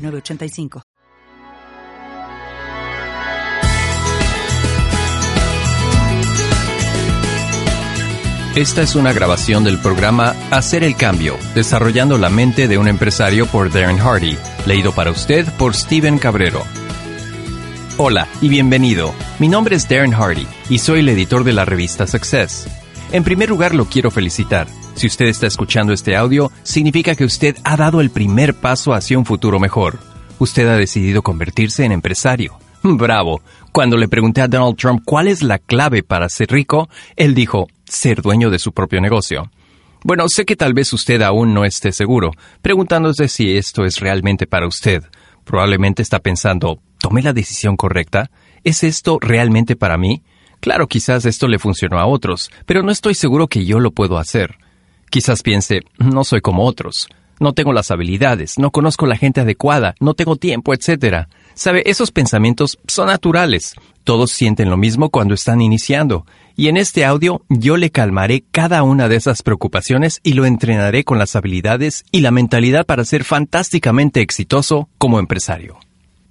985. Esta es una grabación del programa Hacer el Cambio, desarrollando la mente de un empresario por Darren Hardy, leído para usted por Steven Cabrero. Hola y bienvenido. Mi nombre es Darren Hardy y soy el editor de la revista Success. En primer lugar, lo quiero felicitar. Si usted está escuchando este audio, significa que usted ha dado el primer paso hacia un futuro mejor. Usted ha decidido convertirse en empresario. Bravo. Cuando le pregunté a Donald Trump cuál es la clave para ser rico, él dijo, ser dueño de su propio negocio. Bueno, sé que tal vez usted aún no esté seguro, preguntándose si esto es realmente para usted. Probablemente está pensando, ¿tomé la decisión correcta? ¿Es esto realmente para mí? Claro, quizás esto le funcionó a otros, pero no estoy seguro que yo lo puedo hacer. Quizás piense, no soy como otros, no tengo las habilidades, no conozco la gente adecuada, no tengo tiempo, etc. Sabe, esos pensamientos son naturales. Todos sienten lo mismo cuando están iniciando. Y en este audio yo le calmaré cada una de esas preocupaciones y lo entrenaré con las habilidades y la mentalidad para ser fantásticamente exitoso como empresario.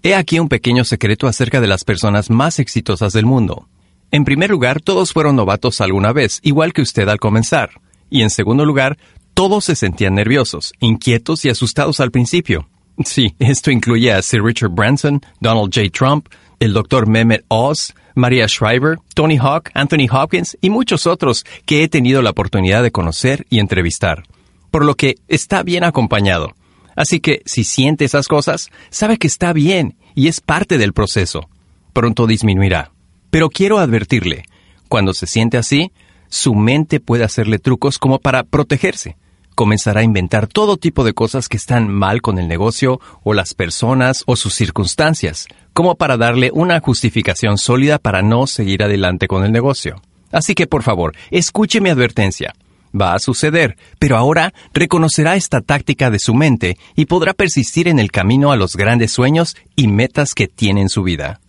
He aquí un pequeño secreto acerca de las personas más exitosas del mundo. En primer lugar, todos fueron novatos alguna vez, igual que usted al comenzar. Y en segundo lugar, todos se sentían nerviosos, inquietos y asustados al principio. Sí, esto incluye a Sir Richard Branson, Donald J. Trump, el Dr. Mehmet Oz, Maria Shriver, Tony Hawk, Anthony Hopkins y muchos otros que he tenido la oportunidad de conocer y entrevistar. Por lo que está bien acompañado. Así que si siente esas cosas, sabe que está bien y es parte del proceso. Pronto disminuirá. Pero quiero advertirle, cuando se siente así, su mente puede hacerle trucos como para protegerse. Comenzará a inventar todo tipo de cosas que están mal con el negocio o las personas o sus circunstancias, como para darle una justificación sólida para no seguir adelante con el negocio. Así que por favor, escuche mi advertencia. Va a suceder, pero ahora reconocerá esta táctica de su mente y podrá persistir en el camino a los grandes sueños y metas que tiene en su vida.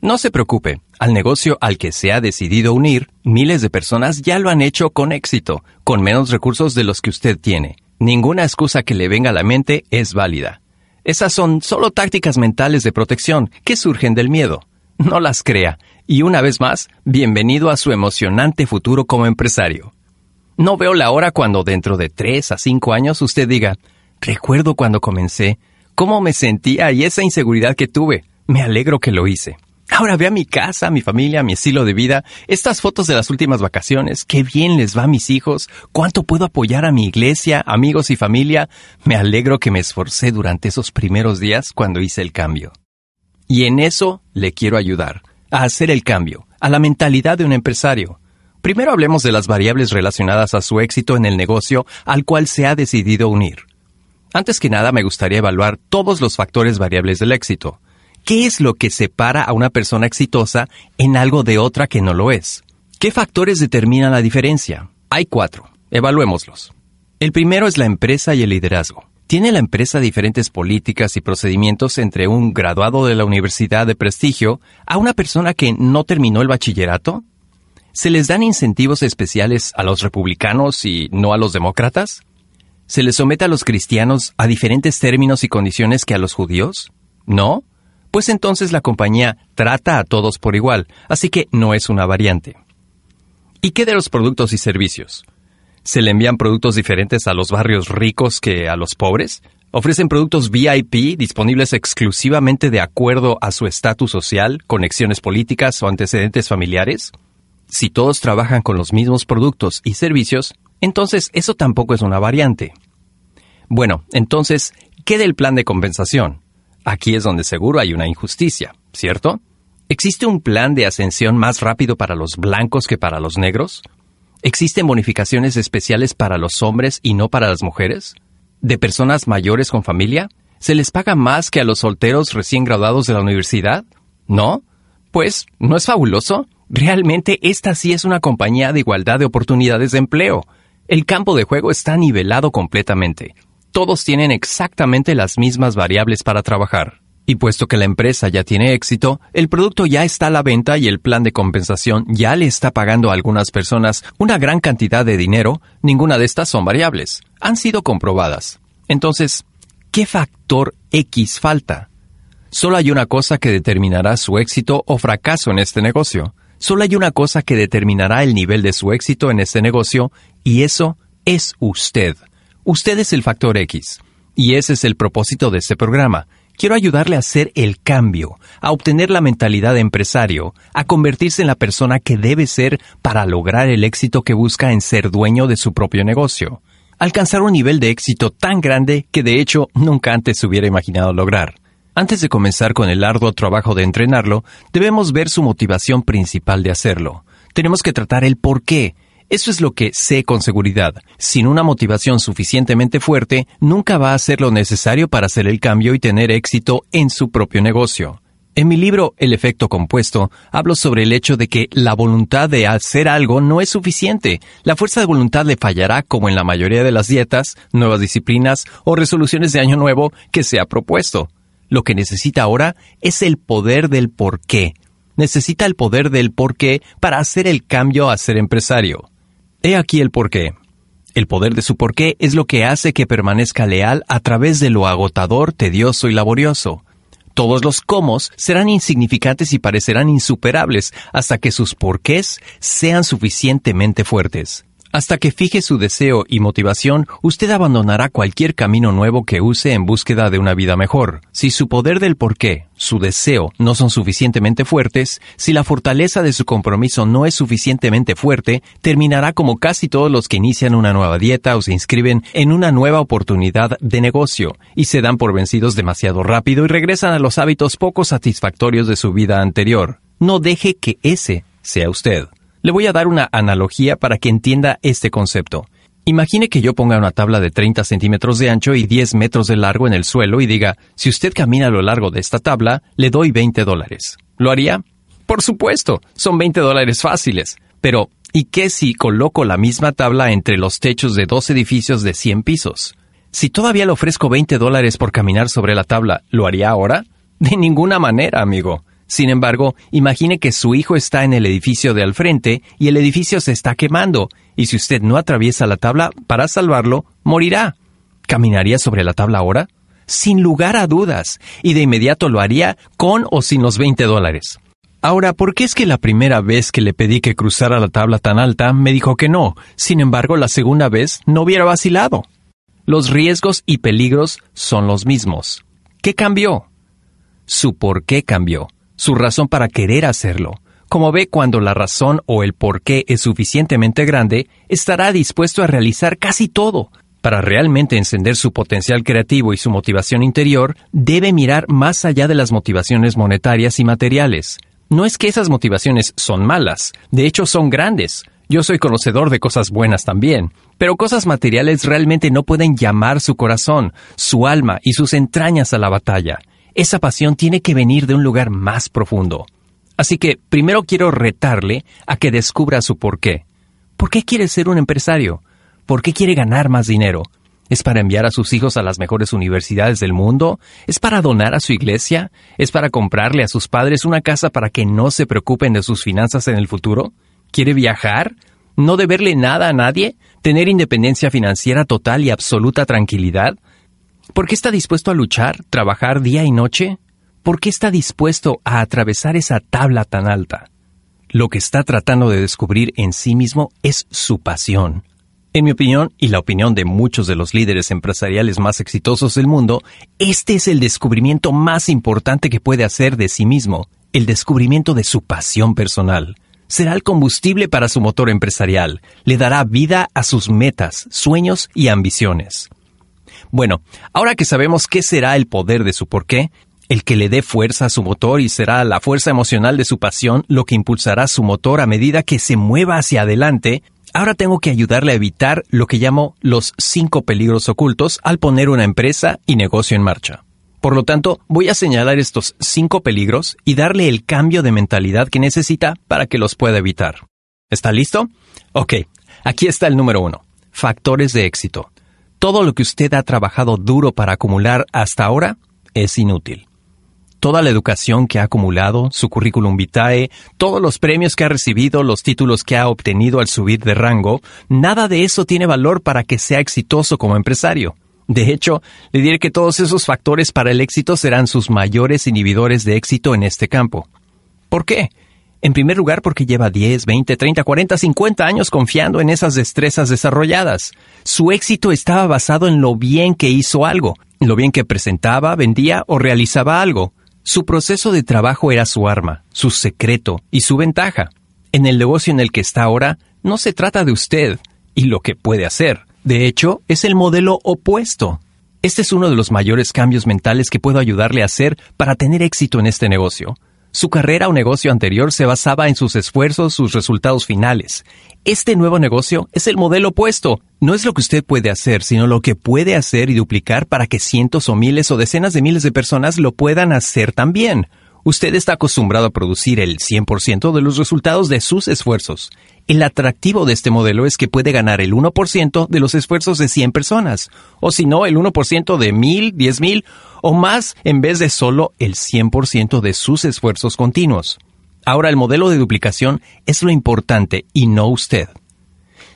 No se preocupe, al negocio al que se ha decidido unir, miles de personas ya lo han hecho con éxito, con menos recursos de los que usted tiene. Ninguna excusa que le venga a la mente es válida. Esas son solo tácticas mentales de protección que surgen del miedo. No las crea. Y una vez más, bienvenido a su emocionante futuro como empresario. No veo la hora cuando dentro de tres a cinco años usted diga, recuerdo cuando comencé, cómo me sentía y esa inseguridad que tuve. Me alegro que lo hice. Ahora ve a mi casa, mi familia, mi estilo de vida, estas fotos de las últimas vacaciones, qué bien les va a mis hijos, cuánto puedo apoyar a mi iglesia, amigos y familia. Me alegro que me esforcé durante esos primeros días cuando hice el cambio. Y en eso le quiero ayudar, a hacer el cambio, a la mentalidad de un empresario. Primero hablemos de las variables relacionadas a su éxito en el negocio al cual se ha decidido unir. Antes que nada me gustaría evaluar todos los factores variables del éxito ¿Qué es lo que separa a una persona exitosa en algo de otra que no lo es? ¿Qué factores determinan la diferencia? Hay cuatro. Evaluémoslos. El primero es la empresa y el liderazgo. ¿Tiene la empresa diferentes políticas y procedimientos entre un graduado de la universidad de prestigio a una persona que no terminó el bachillerato? ¿Se les dan incentivos especiales a los republicanos y no a los demócratas? ¿Se les somete a los cristianos a diferentes términos y condiciones que a los judíos? ¿No? Pues entonces la compañía trata a todos por igual, así que no es una variante. ¿Y qué de los productos y servicios? ¿Se le envían productos diferentes a los barrios ricos que a los pobres? ¿Ofrecen productos VIP disponibles exclusivamente de acuerdo a su estatus social, conexiones políticas o antecedentes familiares? Si todos trabajan con los mismos productos y servicios, entonces eso tampoco es una variante. Bueno, entonces, ¿qué del plan de compensación? Aquí es donde seguro hay una injusticia, ¿cierto? ¿Existe un plan de ascensión más rápido para los blancos que para los negros? ¿Existen bonificaciones especiales para los hombres y no para las mujeres? ¿De personas mayores con familia? ¿Se les paga más que a los solteros recién graduados de la universidad? ¿No? Pues, ¿no es fabuloso? Realmente esta sí es una compañía de igualdad de oportunidades de empleo. El campo de juego está nivelado completamente. Todos tienen exactamente las mismas variables para trabajar. Y puesto que la empresa ya tiene éxito, el producto ya está a la venta y el plan de compensación ya le está pagando a algunas personas una gran cantidad de dinero, ninguna de estas son variables. Han sido comprobadas. Entonces, ¿qué factor X falta? Solo hay una cosa que determinará su éxito o fracaso en este negocio. Solo hay una cosa que determinará el nivel de su éxito en este negocio y eso es usted. Usted es el factor X. Y ese es el propósito de este programa Quiero ayudarle a hacer el cambio, a obtener la mentalidad de empresario, a convertirse en la persona que debe ser para lograr el éxito que busca en ser dueño de su propio negocio. Alcanzar un nivel de éxito tan grande que de hecho nunca antes se hubiera imaginado lograr. Antes de comenzar con el arduo trabajo de entrenarlo, debemos ver su motivación principal de hacerlo. Tenemos que tratar el por qué, eso es lo que sé con seguridad. Sin una motivación suficientemente fuerte, nunca va a hacer lo necesario para hacer el cambio y tener éxito en su propio negocio. En mi libro El efecto compuesto, hablo sobre el hecho de que la voluntad de hacer algo no es suficiente. La fuerza de voluntad le fallará como en la mayoría de las dietas, nuevas disciplinas o resoluciones de año nuevo que se ha propuesto. Lo que necesita ahora es el poder del por qué. Necesita el poder del por qué para hacer el cambio a ser empresario. He aquí el porqué. El poder de su porqué es lo que hace que permanezca leal a través de lo agotador, tedioso y laborioso. Todos los cómo serán insignificantes y parecerán insuperables hasta que sus porqués sean suficientemente fuertes. Hasta que fije su deseo y motivación, usted abandonará cualquier camino nuevo que use en búsqueda de una vida mejor. Si su poder del porqué, su deseo, no son suficientemente fuertes, si la fortaleza de su compromiso no es suficientemente fuerte, terminará como casi todos los que inician una nueva dieta o se inscriben en una nueva oportunidad de negocio, y se dan por vencidos demasiado rápido y regresan a los hábitos poco satisfactorios de su vida anterior. No deje que ese sea usted. Le voy a dar una analogía para que entienda este concepto. Imagine que yo ponga una tabla de 30 centímetros de ancho y 10 metros de largo en el suelo y diga, si usted camina a lo largo de esta tabla, le doy 20 dólares. ¿Lo haría? Por supuesto, son 20 dólares fáciles. Pero, ¿y qué si coloco la misma tabla entre los techos de dos edificios de 100 pisos? Si todavía le ofrezco 20 dólares por caminar sobre la tabla, ¿lo haría ahora? De ninguna manera, amigo. Sin embargo, imagine que su hijo está en el edificio de al frente y el edificio se está quemando, y si usted no atraviesa la tabla para salvarlo, morirá. ¿Caminaría sobre la tabla ahora? Sin lugar a dudas, y de inmediato lo haría con o sin los 20 dólares. Ahora, ¿por qué es que la primera vez que le pedí que cruzara la tabla tan alta me dijo que no? Sin embargo, la segunda vez no hubiera vacilado. Los riesgos y peligros son los mismos. ¿Qué cambió? Su por qué cambió su razón para querer hacerlo. Como ve, cuando la razón o el por qué es suficientemente grande, estará dispuesto a realizar casi todo. Para realmente encender su potencial creativo y su motivación interior, debe mirar más allá de las motivaciones monetarias y materiales. No es que esas motivaciones son malas, de hecho son grandes. Yo soy conocedor de cosas buenas también, pero cosas materiales realmente no pueden llamar su corazón, su alma y sus entrañas a la batalla. Esa pasión tiene que venir de un lugar más profundo. Así que primero quiero retarle a que descubra su porqué. ¿Por qué quiere ser un empresario? ¿Por qué quiere ganar más dinero? ¿Es para enviar a sus hijos a las mejores universidades del mundo? ¿Es para donar a su iglesia? ¿Es para comprarle a sus padres una casa para que no se preocupen de sus finanzas en el futuro? ¿Quiere viajar? ¿No deberle nada a nadie? ¿Tener independencia financiera total y absoluta tranquilidad? ¿Por qué está dispuesto a luchar, trabajar día y noche? ¿Por qué está dispuesto a atravesar esa tabla tan alta? Lo que está tratando de descubrir en sí mismo es su pasión. En mi opinión, y la opinión de muchos de los líderes empresariales más exitosos del mundo, este es el descubrimiento más importante que puede hacer de sí mismo, el descubrimiento de su pasión personal. Será el combustible para su motor empresarial, le dará vida a sus metas, sueños y ambiciones. Bueno, ahora que sabemos qué será el poder de su porqué, el que le dé fuerza a su motor y será la fuerza emocional de su pasión lo que impulsará su motor a medida que se mueva hacia adelante, ahora tengo que ayudarle a evitar lo que llamo los cinco peligros ocultos al poner una empresa y negocio en marcha. Por lo tanto, voy a señalar estos cinco peligros y darle el cambio de mentalidad que necesita para que los pueda evitar. ¿Está listo? Ok, aquí está el número uno. Factores de éxito. Todo lo que usted ha trabajado duro para acumular hasta ahora es inútil. Toda la educación que ha acumulado, su currículum vitae, todos los premios que ha recibido, los títulos que ha obtenido al subir de rango, nada de eso tiene valor para que sea exitoso como empresario. De hecho, le diré que todos esos factores para el éxito serán sus mayores inhibidores de éxito en este campo. ¿Por qué? En primer lugar, porque lleva 10, 20, 30, 40, 50 años confiando en esas destrezas desarrolladas. Su éxito estaba basado en lo bien que hizo algo, lo bien que presentaba, vendía o realizaba algo. Su proceso de trabajo era su arma, su secreto y su ventaja. En el negocio en el que está ahora, no se trata de usted y lo que puede hacer. De hecho, es el modelo opuesto. Este es uno de los mayores cambios mentales que puedo ayudarle a hacer para tener éxito en este negocio. Su carrera o negocio anterior se basaba en sus esfuerzos, sus resultados finales. Este nuevo negocio es el modelo opuesto. No es lo que usted puede hacer, sino lo que puede hacer y duplicar para que cientos o miles o decenas de miles de personas lo puedan hacer también. Usted está acostumbrado a producir el 100% de los resultados de sus esfuerzos. El atractivo de este modelo es que puede ganar el 1% de los esfuerzos de 100 personas, o si no, el 1% de 1000, 10000 o más en vez de solo el 100% de sus esfuerzos continuos. Ahora el modelo de duplicación es lo importante y no usted.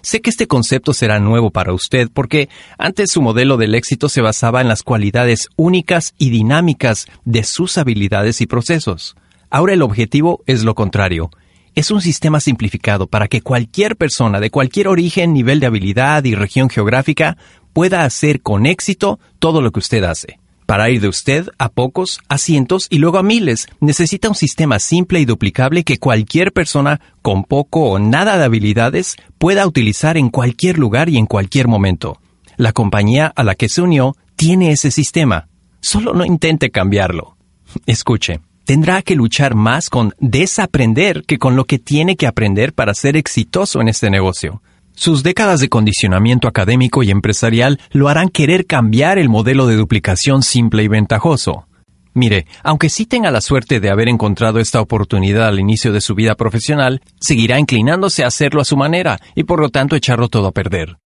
Sé que este concepto será nuevo para usted porque antes su modelo del éxito se basaba en las cualidades únicas y dinámicas de sus habilidades y procesos. Ahora el objetivo es lo contrario. Es un sistema simplificado para que cualquier persona de cualquier origen, nivel de habilidad y región geográfica pueda hacer con éxito todo lo que usted hace. Para ir de usted a pocos, a cientos y luego a miles, necesita un sistema simple y duplicable que cualquier persona con poco o nada de habilidades pueda utilizar en cualquier lugar y en cualquier momento. La compañía a la que se unió tiene ese sistema. Solo no intente cambiarlo. Escuche, tendrá que luchar más con desaprender que con lo que tiene que aprender para ser exitoso en este negocio. Sus décadas de condicionamiento académico y empresarial lo harán querer cambiar el modelo de duplicación simple y ventajoso. Mire, aunque sí tenga la suerte de haber encontrado esta oportunidad al inicio de su vida profesional, seguirá inclinándose a hacerlo a su manera y por lo tanto echarlo todo a perder.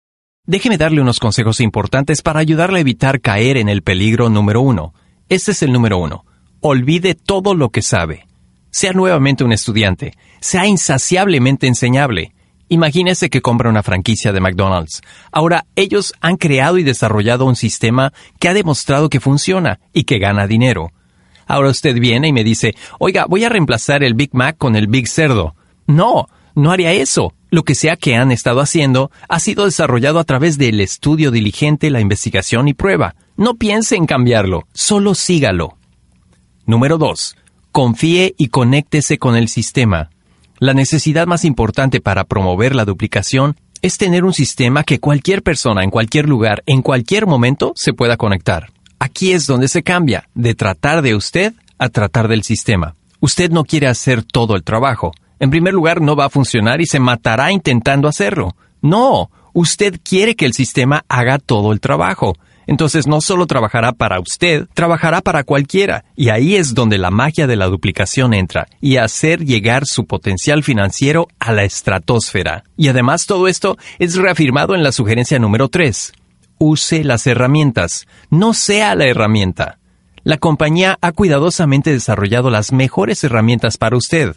Déjeme darle unos consejos importantes para ayudarle a evitar caer en el peligro número uno. Este es el número uno. Olvide todo lo que sabe. Sea nuevamente un estudiante. Sea insaciablemente enseñable. Imagínese que compra una franquicia de McDonald's. Ahora, ellos han creado y desarrollado un sistema que ha demostrado que funciona y que gana dinero. Ahora usted viene y me dice, oiga, voy a reemplazar el Big Mac con el Big Cerdo. No, no haría eso. Lo que sea que han estado haciendo ha sido desarrollado a través del estudio diligente, la investigación y prueba. No piense en cambiarlo, solo sígalo. Número 2. Confíe y conéctese con el sistema. La necesidad más importante para promover la duplicación es tener un sistema que cualquier persona en cualquier lugar, en cualquier momento, se pueda conectar. Aquí es donde se cambia, de tratar de usted a tratar del sistema. Usted no quiere hacer todo el trabajo. En primer lugar, no va a funcionar y se matará intentando hacerlo. No, usted quiere que el sistema haga todo el trabajo. Entonces no solo trabajará para usted, trabajará para cualquiera. Y ahí es donde la magia de la duplicación entra y hacer llegar su potencial financiero a la estratosfera. Y además todo esto es reafirmado en la sugerencia número 3. Use las herramientas, no sea la herramienta. La compañía ha cuidadosamente desarrollado las mejores herramientas para usted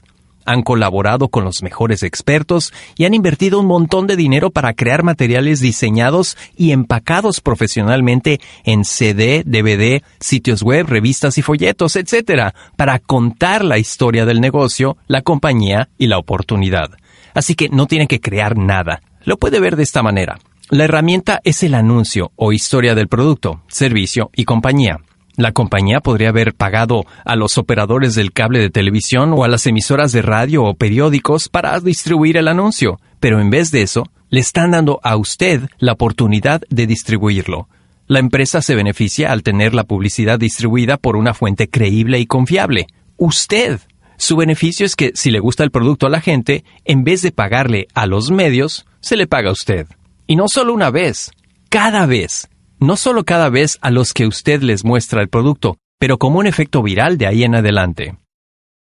han colaborado con los mejores expertos y han invertido un montón de dinero para crear materiales diseñados y empacados profesionalmente en CD, DVD, sitios web, revistas y folletos, etc., para contar la historia del negocio, la compañía y la oportunidad. Así que no tiene que crear nada. Lo puede ver de esta manera. La herramienta es el anuncio o historia del producto, servicio y compañía. La compañía podría haber pagado a los operadores del cable de televisión o a las emisoras de radio o periódicos para distribuir el anuncio, pero en vez de eso, le están dando a usted la oportunidad de distribuirlo. La empresa se beneficia al tener la publicidad distribuida por una fuente creíble y confiable. Usted. Su beneficio es que si le gusta el producto a la gente, en vez de pagarle a los medios, se le paga a usted. Y no solo una vez, cada vez no solo cada vez a los que usted les muestra el producto, pero como un efecto viral de ahí en adelante.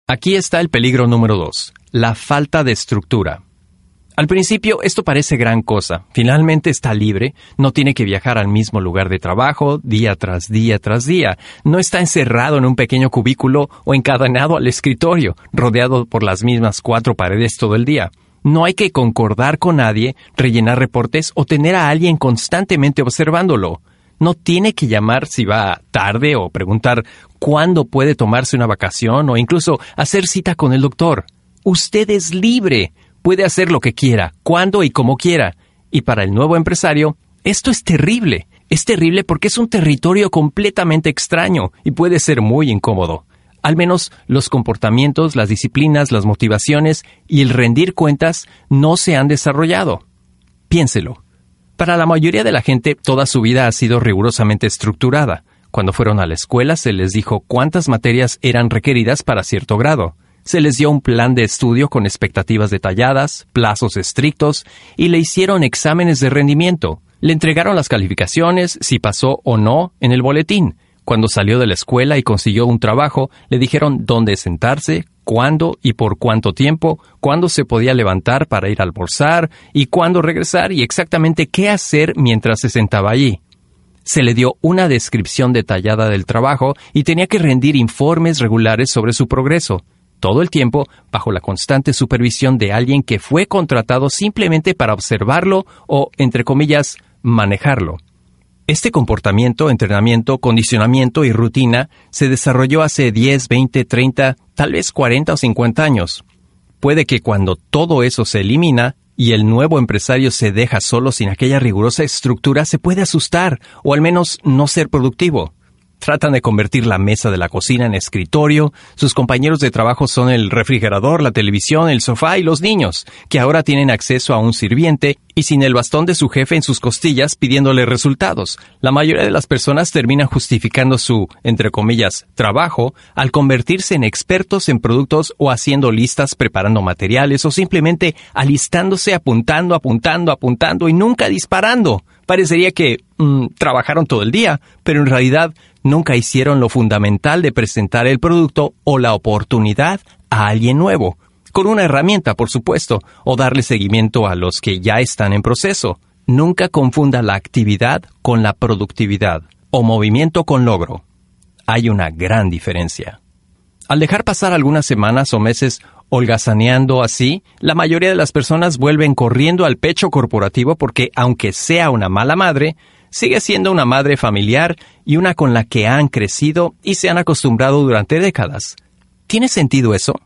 Aquí está el peligro número dos, la falta de estructura. Al principio esto parece gran cosa. Finalmente está libre, no tiene que viajar al mismo lugar de trabajo día tras día tras día, no está encerrado en un pequeño cubículo o encadenado al escritorio, rodeado por las mismas cuatro paredes todo el día. No hay que concordar con nadie, rellenar reportes o tener a alguien constantemente observándolo. No tiene que llamar si va tarde o preguntar cuándo puede tomarse una vacación o incluso hacer cita con el doctor. Usted es libre puede hacer lo que quiera, cuando y como quiera. Y para el nuevo empresario, esto es terrible. Es terrible porque es un territorio completamente extraño y puede ser muy incómodo. Al menos los comportamientos, las disciplinas, las motivaciones y el rendir cuentas no se han desarrollado. Piénselo. Para la mayoría de la gente, toda su vida ha sido rigurosamente estructurada. Cuando fueron a la escuela se les dijo cuántas materias eran requeridas para cierto grado se les dio un plan de estudio con expectativas detalladas, plazos estrictos y le hicieron exámenes de rendimiento. Le entregaron las calificaciones, si pasó o no, en el boletín. Cuando salió de la escuela y consiguió un trabajo, le dijeron dónde sentarse, cuándo y por cuánto tiempo, cuándo se podía levantar para ir a almorzar y cuándo regresar y exactamente qué hacer mientras se sentaba allí. Se le dio una descripción detallada del trabajo y tenía que rendir informes regulares sobre su progreso todo el tiempo bajo la constante supervisión de alguien que fue contratado simplemente para observarlo o, entre comillas, manejarlo. Este comportamiento, entrenamiento, condicionamiento y rutina se desarrolló hace 10, 20, 30, tal vez 40 o 50 años. Puede que cuando todo eso se elimina y el nuevo empresario se deja solo sin aquella rigurosa estructura, se puede asustar o al menos no ser productivo. Tratan de convertir la mesa de la cocina en escritorio, sus compañeros de trabajo son el refrigerador, la televisión, el sofá y los niños, que ahora tienen acceso a un sirviente y sin el bastón de su jefe en sus costillas pidiéndole resultados. La mayoría de las personas terminan justificando su, entre comillas, trabajo al convertirse en expertos en productos o haciendo listas preparando materiales o simplemente alistándose, apuntando, apuntando, apuntando y nunca disparando. Parecería que mm, trabajaron todo el día, pero en realidad nunca hicieron lo fundamental de presentar el producto o la oportunidad a alguien nuevo, con una herramienta, por supuesto, o darle seguimiento a los que ya están en proceso. Nunca confunda la actividad con la productividad o movimiento con logro. Hay una gran diferencia. Al dejar pasar algunas semanas o meses holgazaneando así, la mayoría de las personas vuelven corriendo al pecho corporativo porque, aunque sea una mala madre, sigue siendo una madre familiar y una con la que han crecido y se han acostumbrado durante décadas. ¿Tiene sentido eso?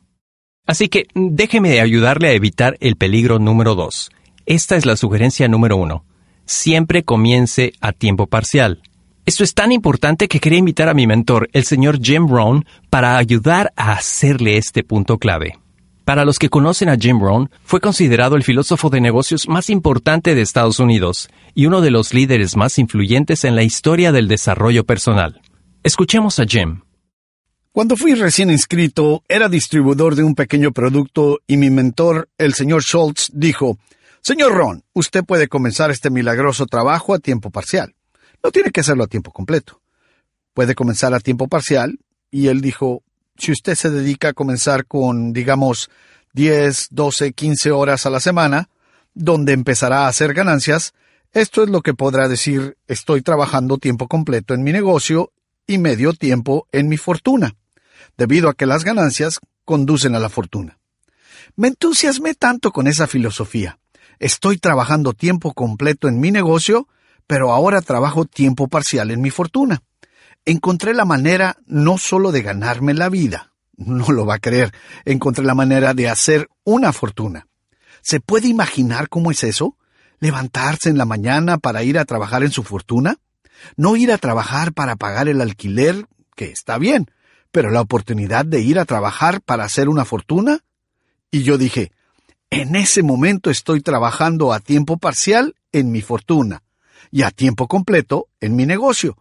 Así que déjeme ayudarle a evitar el peligro número dos. Esta es la sugerencia número uno. Siempre comience a tiempo parcial. Esto es tan importante que quería invitar a mi mentor, el señor Jim Brown, para ayudar a hacerle este punto clave. Para los que conocen a Jim Rohn, fue considerado el filósofo de negocios más importante de Estados Unidos y uno de los líderes más influyentes en la historia del desarrollo personal. Escuchemos a Jim. Cuando fui recién inscrito, era distribuidor de un pequeño producto y mi mentor, el señor Schultz, dijo, Señor Ron, usted puede comenzar este milagroso trabajo a tiempo parcial. No tiene que hacerlo a tiempo completo. Puede comenzar a tiempo parcial. Y él dijo, si usted se dedica a comenzar con, digamos, 10, 12, 15 horas a la semana, donde empezará a hacer ganancias, esto es lo que podrá decir estoy trabajando tiempo completo en mi negocio y medio tiempo en mi fortuna, debido a que las ganancias conducen a la fortuna. Me entusiasmé tanto con esa filosofía. Estoy trabajando tiempo completo en mi negocio, pero ahora trabajo tiempo parcial en mi fortuna encontré la manera no solo de ganarme la vida, no lo va a creer, encontré la manera de hacer una fortuna. ¿Se puede imaginar cómo es eso? ¿Levantarse en la mañana para ir a trabajar en su fortuna? No ir a trabajar para pagar el alquiler, que está bien, pero la oportunidad de ir a trabajar para hacer una fortuna? Y yo dije, en ese momento estoy trabajando a tiempo parcial en mi fortuna y a tiempo completo en mi negocio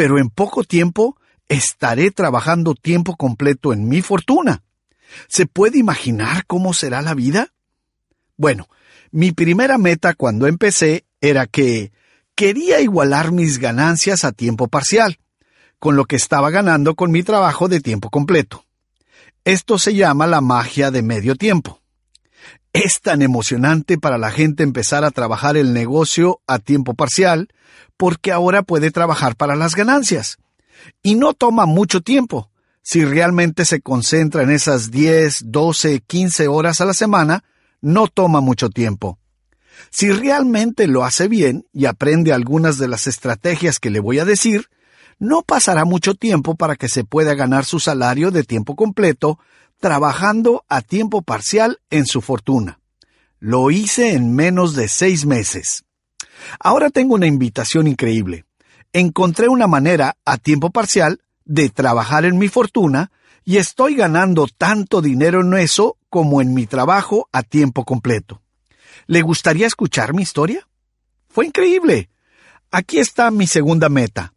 pero en poco tiempo estaré trabajando tiempo completo en mi fortuna. ¿Se puede imaginar cómo será la vida? Bueno, mi primera meta cuando empecé era que quería igualar mis ganancias a tiempo parcial. con lo que estaba ganando con mi trabajo de tiempo completo. Esto se llama la magia de medio tiempo. Es tan emocionante para la gente empezar a trabajar el negocio a tiempo parcial porque ahora puede trabajar para las ganancias. Y no toma mucho tiempo. Si realmente se concentra en esas 10, 12, 15 horas a la semana, no toma mucho tiempo. Si realmente lo hace bien y aprende algunas de las estrategias que le voy a decir, no pasará mucho tiempo para que se pueda ganar su salario de tiempo completo trabajando a tiempo parcial en su fortuna. Lo hice en menos de seis meses. Ahora tengo una invitación increíble. Encontré una manera a tiempo parcial de trabajar en mi fortuna y estoy ganando tanto dinero en eso como en mi trabajo a tiempo completo. ¿Le gustaría escuchar mi historia? Fue increíble. Aquí está mi segunda meta.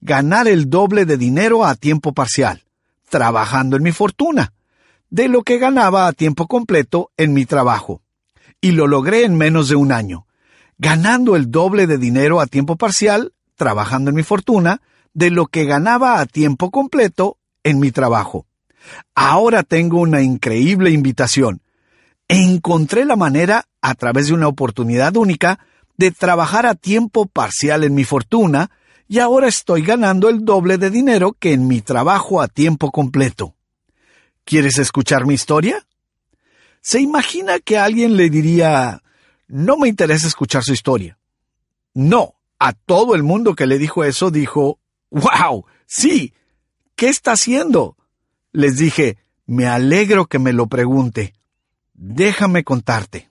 Ganar el doble de dinero a tiempo parcial, trabajando en mi fortuna, de lo que ganaba a tiempo completo en mi trabajo. Y lo logré en menos de un año, ganando el doble de dinero a tiempo parcial, trabajando en mi fortuna, de lo que ganaba a tiempo completo en mi trabajo. Ahora tengo una increíble invitación. Encontré la manera, a través de una oportunidad única, de trabajar a tiempo parcial en mi fortuna, y ahora estoy ganando el doble de dinero que en mi trabajo a tiempo completo. ¿Quieres escuchar mi historia? ¿Se imagina que alguien le diría, no me interesa escuchar su historia? No, a todo el mundo que le dijo eso dijo, ¡Wow! Sí. ¿Qué está haciendo? Les dije, me alegro que me lo pregunte. Déjame contarte.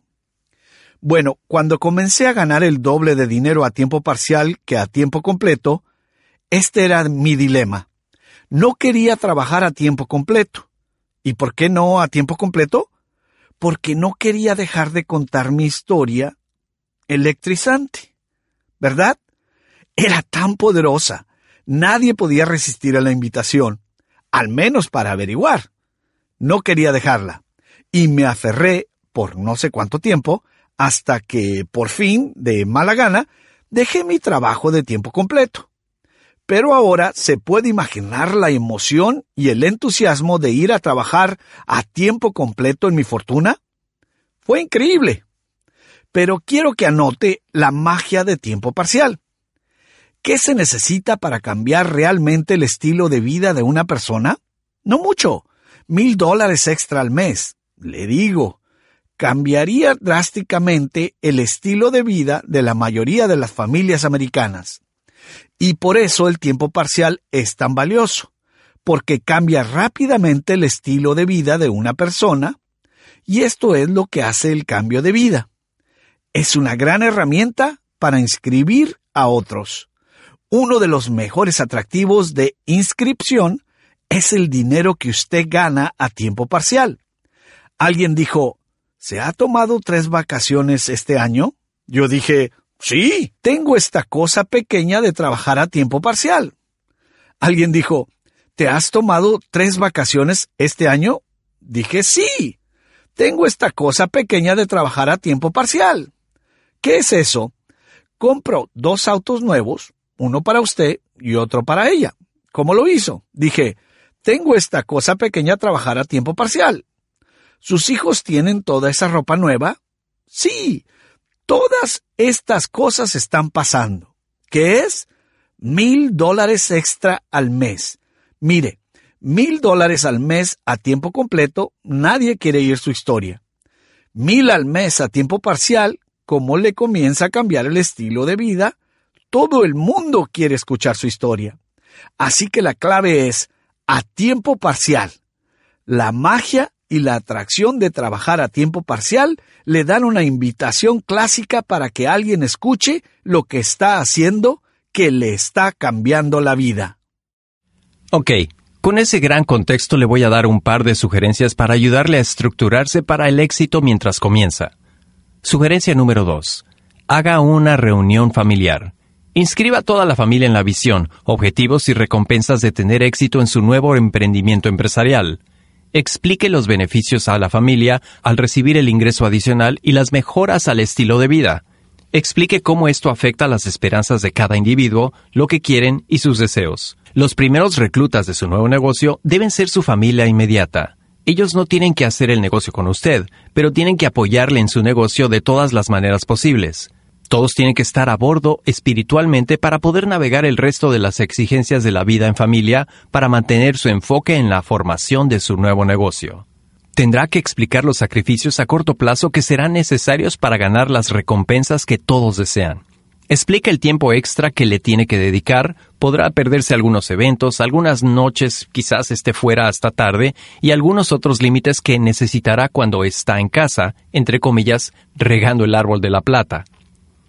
Bueno, cuando comencé a ganar el doble de dinero a tiempo parcial que a tiempo completo, este era mi dilema. No quería trabajar a tiempo completo. ¿Y por qué no a tiempo completo? Porque no quería dejar de contar mi historia electrizante. ¿Verdad? Era tan poderosa. Nadie podía resistir a la invitación, al menos para averiguar. No quería dejarla. Y me aferré, por no sé cuánto tiempo, hasta que, por fin, de mala gana, dejé mi trabajo de tiempo completo. Pero ahora se puede imaginar la emoción y el entusiasmo de ir a trabajar a tiempo completo en mi fortuna. Fue increíble. Pero quiero que anote la magia de tiempo parcial. ¿Qué se necesita para cambiar realmente el estilo de vida de una persona? No mucho. Mil dólares extra al mes. Le digo, cambiaría drásticamente el estilo de vida de la mayoría de las familias americanas. Y por eso el tiempo parcial es tan valioso, porque cambia rápidamente el estilo de vida de una persona, y esto es lo que hace el cambio de vida. Es una gran herramienta para inscribir a otros. Uno de los mejores atractivos de inscripción es el dinero que usted gana a tiempo parcial. Alguien dijo, ¿Se ha tomado tres vacaciones este año? Yo dije, sí, tengo esta cosa pequeña de trabajar a tiempo parcial. Alguien dijo, ¿te has tomado tres vacaciones este año? Dije, sí, tengo esta cosa pequeña de trabajar a tiempo parcial. ¿Qué es eso? Compro dos autos nuevos, uno para usted y otro para ella. ¿Cómo lo hizo? Dije, tengo esta cosa pequeña a trabajar a tiempo parcial. ¿Sus hijos tienen toda esa ropa nueva? Sí, todas estas cosas están pasando. ¿Qué es? Mil dólares extra al mes. Mire, mil dólares al mes a tiempo completo, nadie quiere oír su historia. Mil al mes a tiempo parcial, ¿cómo le comienza a cambiar el estilo de vida? Todo el mundo quiere escuchar su historia. Así que la clave es a tiempo parcial. La magia y la atracción de trabajar a tiempo parcial le dan una invitación clásica para que alguien escuche lo que está haciendo que le está cambiando la vida. Ok, con ese gran contexto le voy a dar un par de sugerencias para ayudarle a estructurarse para el éxito mientras comienza. Sugerencia número 2. Haga una reunión familiar. Inscriba a toda la familia en la visión, objetivos y recompensas de tener éxito en su nuevo emprendimiento empresarial explique los beneficios a la familia al recibir el ingreso adicional y las mejoras al estilo de vida. Explique cómo esto afecta las esperanzas de cada individuo, lo que quieren y sus deseos. Los primeros reclutas de su nuevo negocio deben ser su familia inmediata. Ellos no tienen que hacer el negocio con usted, pero tienen que apoyarle en su negocio de todas las maneras posibles. Todos tienen que estar a bordo espiritualmente para poder navegar el resto de las exigencias de la vida en familia para mantener su enfoque en la formación de su nuevo negocio. Tendrá que explicar los sacrificios a corto plazo que serán necesarios para ganar las recompensas que todos desean. Explica el tiempo extra que le tiene que dedicar, podrá perderse algunos eventos, algunas noches quizás esté fuera hasta tarde y algunos otros límites que necesitará cuando está en casa, entre comillas, regando el árbol de la plata.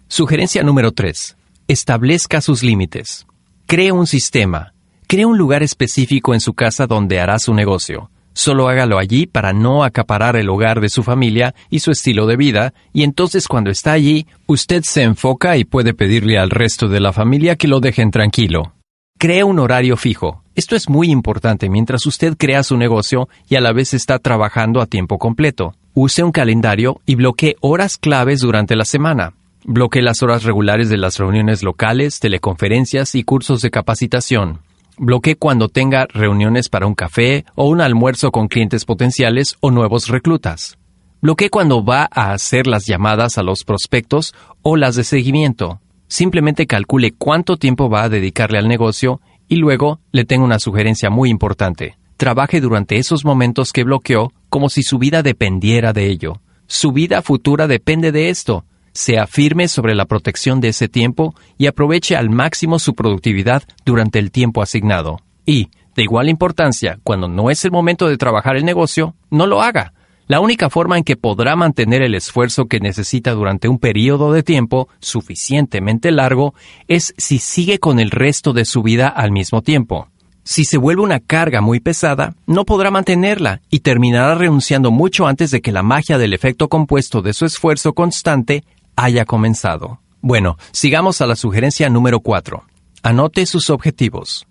Sugerencia número 3. Establezca sus límites. Cree un sistema. Cree un lugar específico en su casa donde hará su negocio. Solo hágalo allí para no acaparar el hogar de su familia y su estilo de vida, y entonces cuando está allí, usted se enfoca y puede pedirle al resto de la familia que lo dejen tranquilo. Crea un horario fijo. Esto es muy importante mientras usted crea su negocio y a la vez está trabajando a tiempo completo. Use un calendario y bloquee horas claves durante la semana. Bloquee las horas regulares de las reuniones locales, teleconferencias y cursos de capacitación. Bloquee cuando tenga reuniones para un café o un almuerzo con clientes potenciales o nuevos reclutas. Bloquee cuando va a hacer las llamadas a los prospectos o las de seguimiento. Simplemente calcule cuánto tiempo va a dedicarle al negocio y luego le tengo una sugerencia muy importante. Trabaje durante esos momentos que bloqueó como si su vida dependiera de ello. Su vida futura depende de esto sea firme sobre la protección de ese tiempo y aproveche al máximo su productividad durante el tiempo asignado. Y, de igual importancia, cuando no es el momento de trabajar el negocio, no lo haga. La única forma en que podrá mantener el esfuerzo que necesita durante un periodo de tiempo suficientemente largo es si sigue con el resto de su vida al mismo tiempo. Si se vuelve una carga muy pesada, no podrá mantenerla y terminará renunciando mucho antes de que la magia del efecto compuesto de su esfuerzo constante haya comenzado. Bueno, sigamos a la sugerencia número 4. Anote sus objetivos.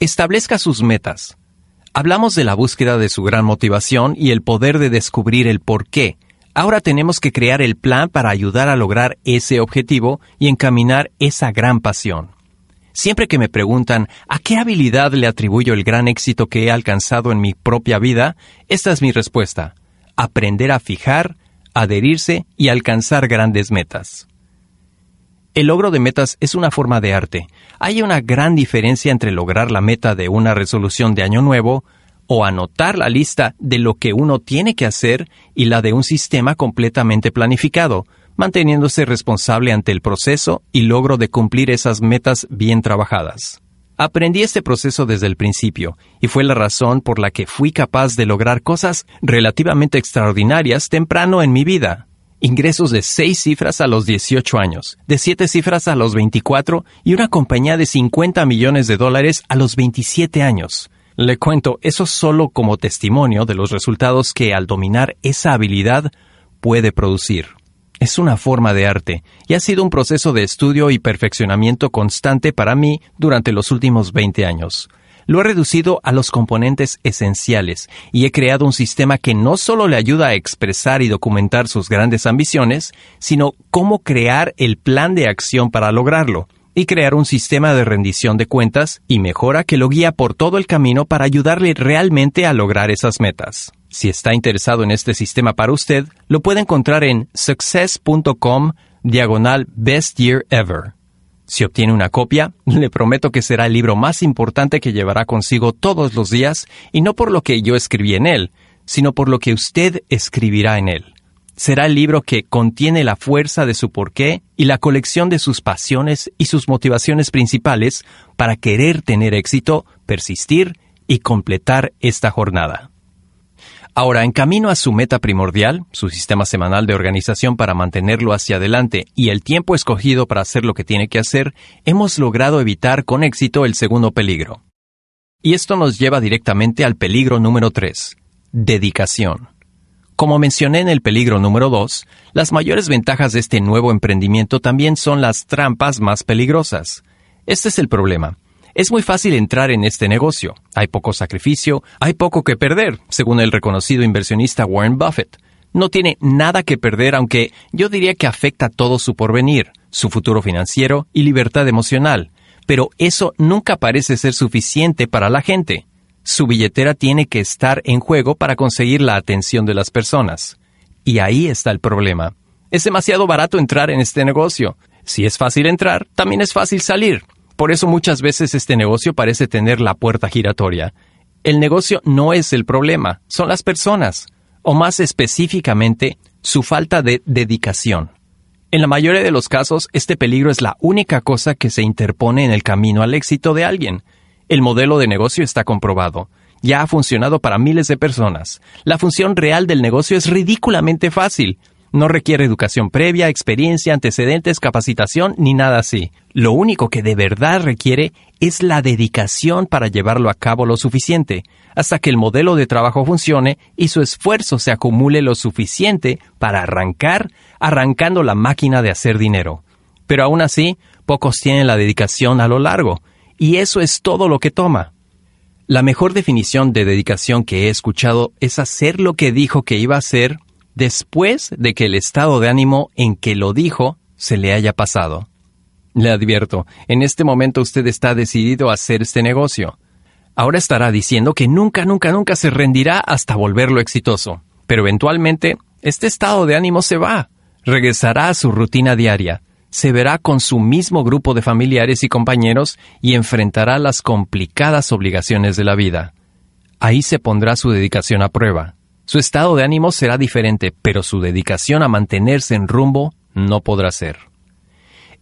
Establezca sus metas. Hablamos de la búsqueda de su gran motivación y el poder de descubrir el por qué. Ahora tenemos que crear el plan para ayudar a lograr ese objetivo y encaminar esa gran pasión. Siempre que me preguntan a qué habilidad le atribuyo el gran éxito que he alcanzado en mi propia vida, esta es mi respuesta. Aprender a fijar, adherirse y alcanzar grandes metas. El logro de metas es una forma de arte. Hay una gran diferencia entre lograr la meta de una resolución de año nuevo o anotar la lista de lo que uno tiene que hacer y la de un sistema completamente planificado, manteniéndose responsable ante el proceso y logro de cumplir esas metas bien trabajadas. Aprendí este proceso desde el principio, y fue la razón por la que fui capaz de lograr cosas relativamente extraordinarias temprano en mi vida. Ingresos de seis cifras a los 18 años, de siete cifras a los 24 y una compañía de 50 millones de dólares a los 27 años. Le cuento eso solo como testimonio de los resultados que al dominar esa habilidad puede producir es una forma de arte y ha sido un proceso de estudio y perfeccionamiento constante para mí durante los últimos 20 años. Lo he reducido a los componentes esenciales y he creado un sistema que no solo le ayuda a expresar y documentar sus grandes ambiciones, sino cómo crear el plan de acción para lograrlo y crear un sistema de rendición de cuentas y mejora que lo guía por todo el camino para ayudarle realmente a lograr esas metas. Si está interesado en este sistema para usted, lo puede encontrar en success.com diagonal best year ever. Si obtiene una copia, le prometo que será el libro más importante que llevará consigo todos los días, y no por lo que yo escribí en él, sino por lo que usted escribirá en él. Será el libro que contiene la fuerza de su porqué y la colección de sus pasiones y sus motivaciones principales para querer tener éxito, persistir y completar esta jornada. Ahora, en camino a su meta primordial, su sistema semanal de organización para mantenerlo hacia adelante y el tiempo escogido para hacer lo que tiene que hacer, hemos logrado evitar con éxito el segundo peligro. Y esto nos lleva directamente al peligro número 3, dedicación. Como mencioné en el peligro número 2, las mayores ventajas de este nuevo emprendimiento también son las trampas más peligrosas. Este es el problema. Es muy fácil entrar en este negocio. Hay poco sacrificio, hay poco que perder, según el reconocido inversionista Warren Buffett. No tiene nada que perder, aunque yo diría que afecta todo su porvenir, su futuro financiero y libertad emocional. pero eso nunca parece ser suficiente para la gente. Su billetera tiene que estar en juego para conseguir la atención de las personas. Y ahí está el problema. Es demasiado barato entrar en este negocio. Si es fácil entrar, también es fácil salir. Por eso muchas veces este negocio parece tener la puerta giratoria. El negocio no es el problema, son las personas, o más específicamente, su falta de dedicación. En la mayoría de los casos, este peligro es la única cosa que se interpone en el camino al éxito de alguien. El modelo de negocio está comprobado. Ya ha funcionado para miles de personas. La función real del negocio es ridículamente fácil. No requiere educación previa, experiencia, antecedentes, capacitación, ni nada así. Lo único que de verdad requiere es la dedicación para llevarlo a cabo lo suficiente, hasta que el modelo de trabajo funcione y su esfuerzo se acumule lo suficiente para arrancar, arrancando la máquina de hacer dinero. Pero aún así, pocos tienen la dedicación a lo largo, y eso es todo lo que toma. La mejor definición de dedicación que he escuchado es hacer lo que dijo que iba a hacer después de que el estado de ánimo en que lo dijo se le haya pasado. Le advierto, en este momento usted está decidido a hacer este negocio. Ahora estará diciendo que nunca, nunca, nunca se rendirá hasta volverlo exitoso. Pero eventualmente, este estado de ánimo se va. Regresará a su rutina diaria. Se verá con su mismo grupo de familiares y compañeros y enfrentará las complicadas obligaciones de la vida. Ahí se pondrá su dedicación a prueba. Su estado de ánimo será diferente, pero su dedicación a mantenerse en rumbo no podrá ser.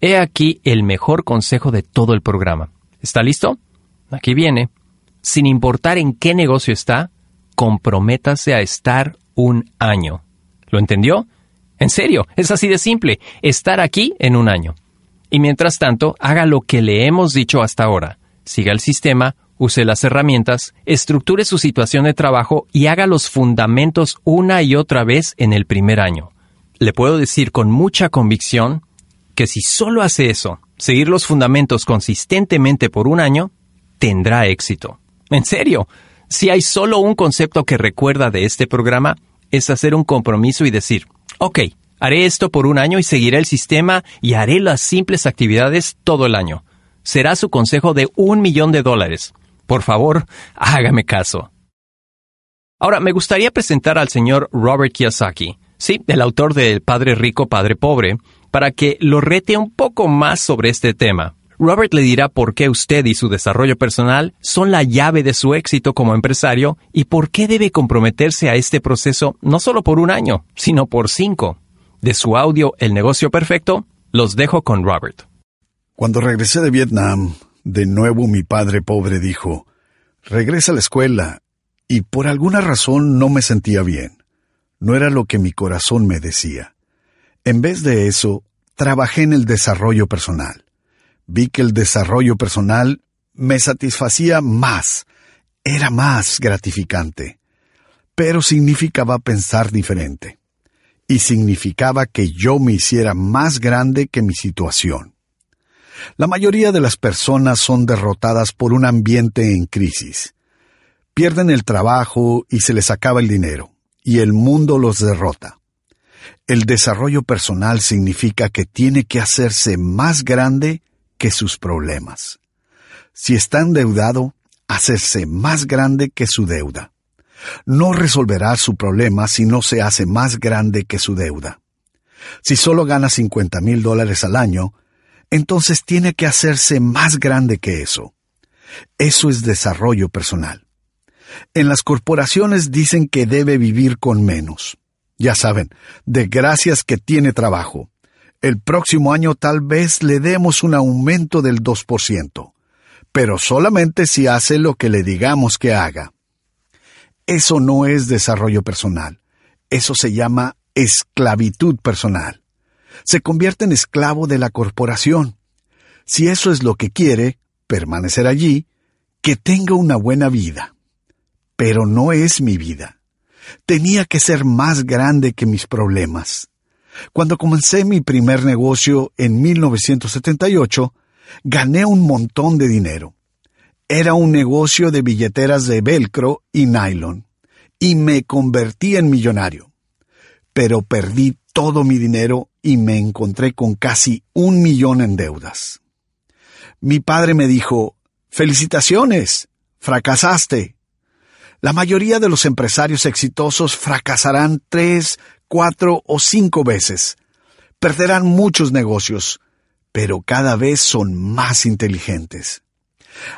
He aquí el mejor consejo de todo el programa. ¿Está listo? Aquí viene. Sin importar en qué negocio está, comprométase a estar un año. ¿Lo entendió? En serio, es así de simple, estar aquí en un año. Y mientras tanto, haga lo que le hemos dicho hasta ahora. Siga el sistema, use las herramientas, estructure su situación de trabajo y haga los fundamentos una y otra vez en el primer año. Le puedo decir con mucha convicción que si solo hace eso, seguir los fundamentos consistentemente por un año, tendrá éxito. En serio, si hay solo un concepto que recuerda de este programa, es hacer un compromiso y decir, ok, haré esto por un año y seguiré el sistema y haré las simples actividades todo el año. Será su consejo de un millón de dólares. Por favor, hágame caso. Ahora, me gustaría presentar al señor Robert Kiyosaki, sí, el autor de Padre Rico, Padre Pobre, para que lo rete un poco más sobre este tema. Robert le dirá por qué usted y su desarrollo personal son la llave de su éxito como empresario y por qué debe comprometerse a este proceso no solo por un año, sino por cinco. De su audio El negocio perfecto, los dejo con Robert. Cuando regresé de Vietnam, de nuevo mi padre pobre dijo, regresa a la escuela, y por alguna razón no me sentía bien. No era lo que mi corazón me decía. En vez de eso, trabajé en el desarrollo personal. Vi que el desarrollo personal me satisfacía más, era más gratificante, pero significaba pensar diferente, y significaba que yo me hiciera más grande que mi situación. La mayoría de las personas son derrotadas por un ambiente en crisis. Pierden el trabajo y se les acaba el dinero, y el mundo los derrota. El desarrollo personal significa que tiene que hacerse más grande que sus problemas. Si está endeudado, hacerse más grande que su deuda. No resolverá su problema si no se hace más grande que su deuda. Si solo gana 50 mil dólares al año, entonces tiene que hacerse más grande que eso. Eso es desarrollo personal. En las corporaciones dicen que debe vivir con menos. Ya saben, de gracias que tiene trabajo. El próximo año tal vez le demos un aumento del 2%, pero solamente si hace lo que le digamos que haga. Eso no es desarrollo personal. Eso se llama esclavitud personal se convierte en esclavo de la corporación. Si eso es lo que quiere, permanecer allí, que tenga una buena vida. Pero no es mi vida. Tenía que ser más grande que mis problemas. Cuando comencé mi primer negocio en 1978, gané un montón de dinero. Era un negocio de billeteras de velcro y nylon, y me convertí en millonario. Pero perdí todo mi dinero y me encontré con casi un millón en deudas. Mi padre me dijo, Felicitaciones, fracasaste. La mayoría de los empresarios exitosos fracasarán tres, cuatro o cinco veces. Perderán muchos negocios, pero cada vez son más inteligentes.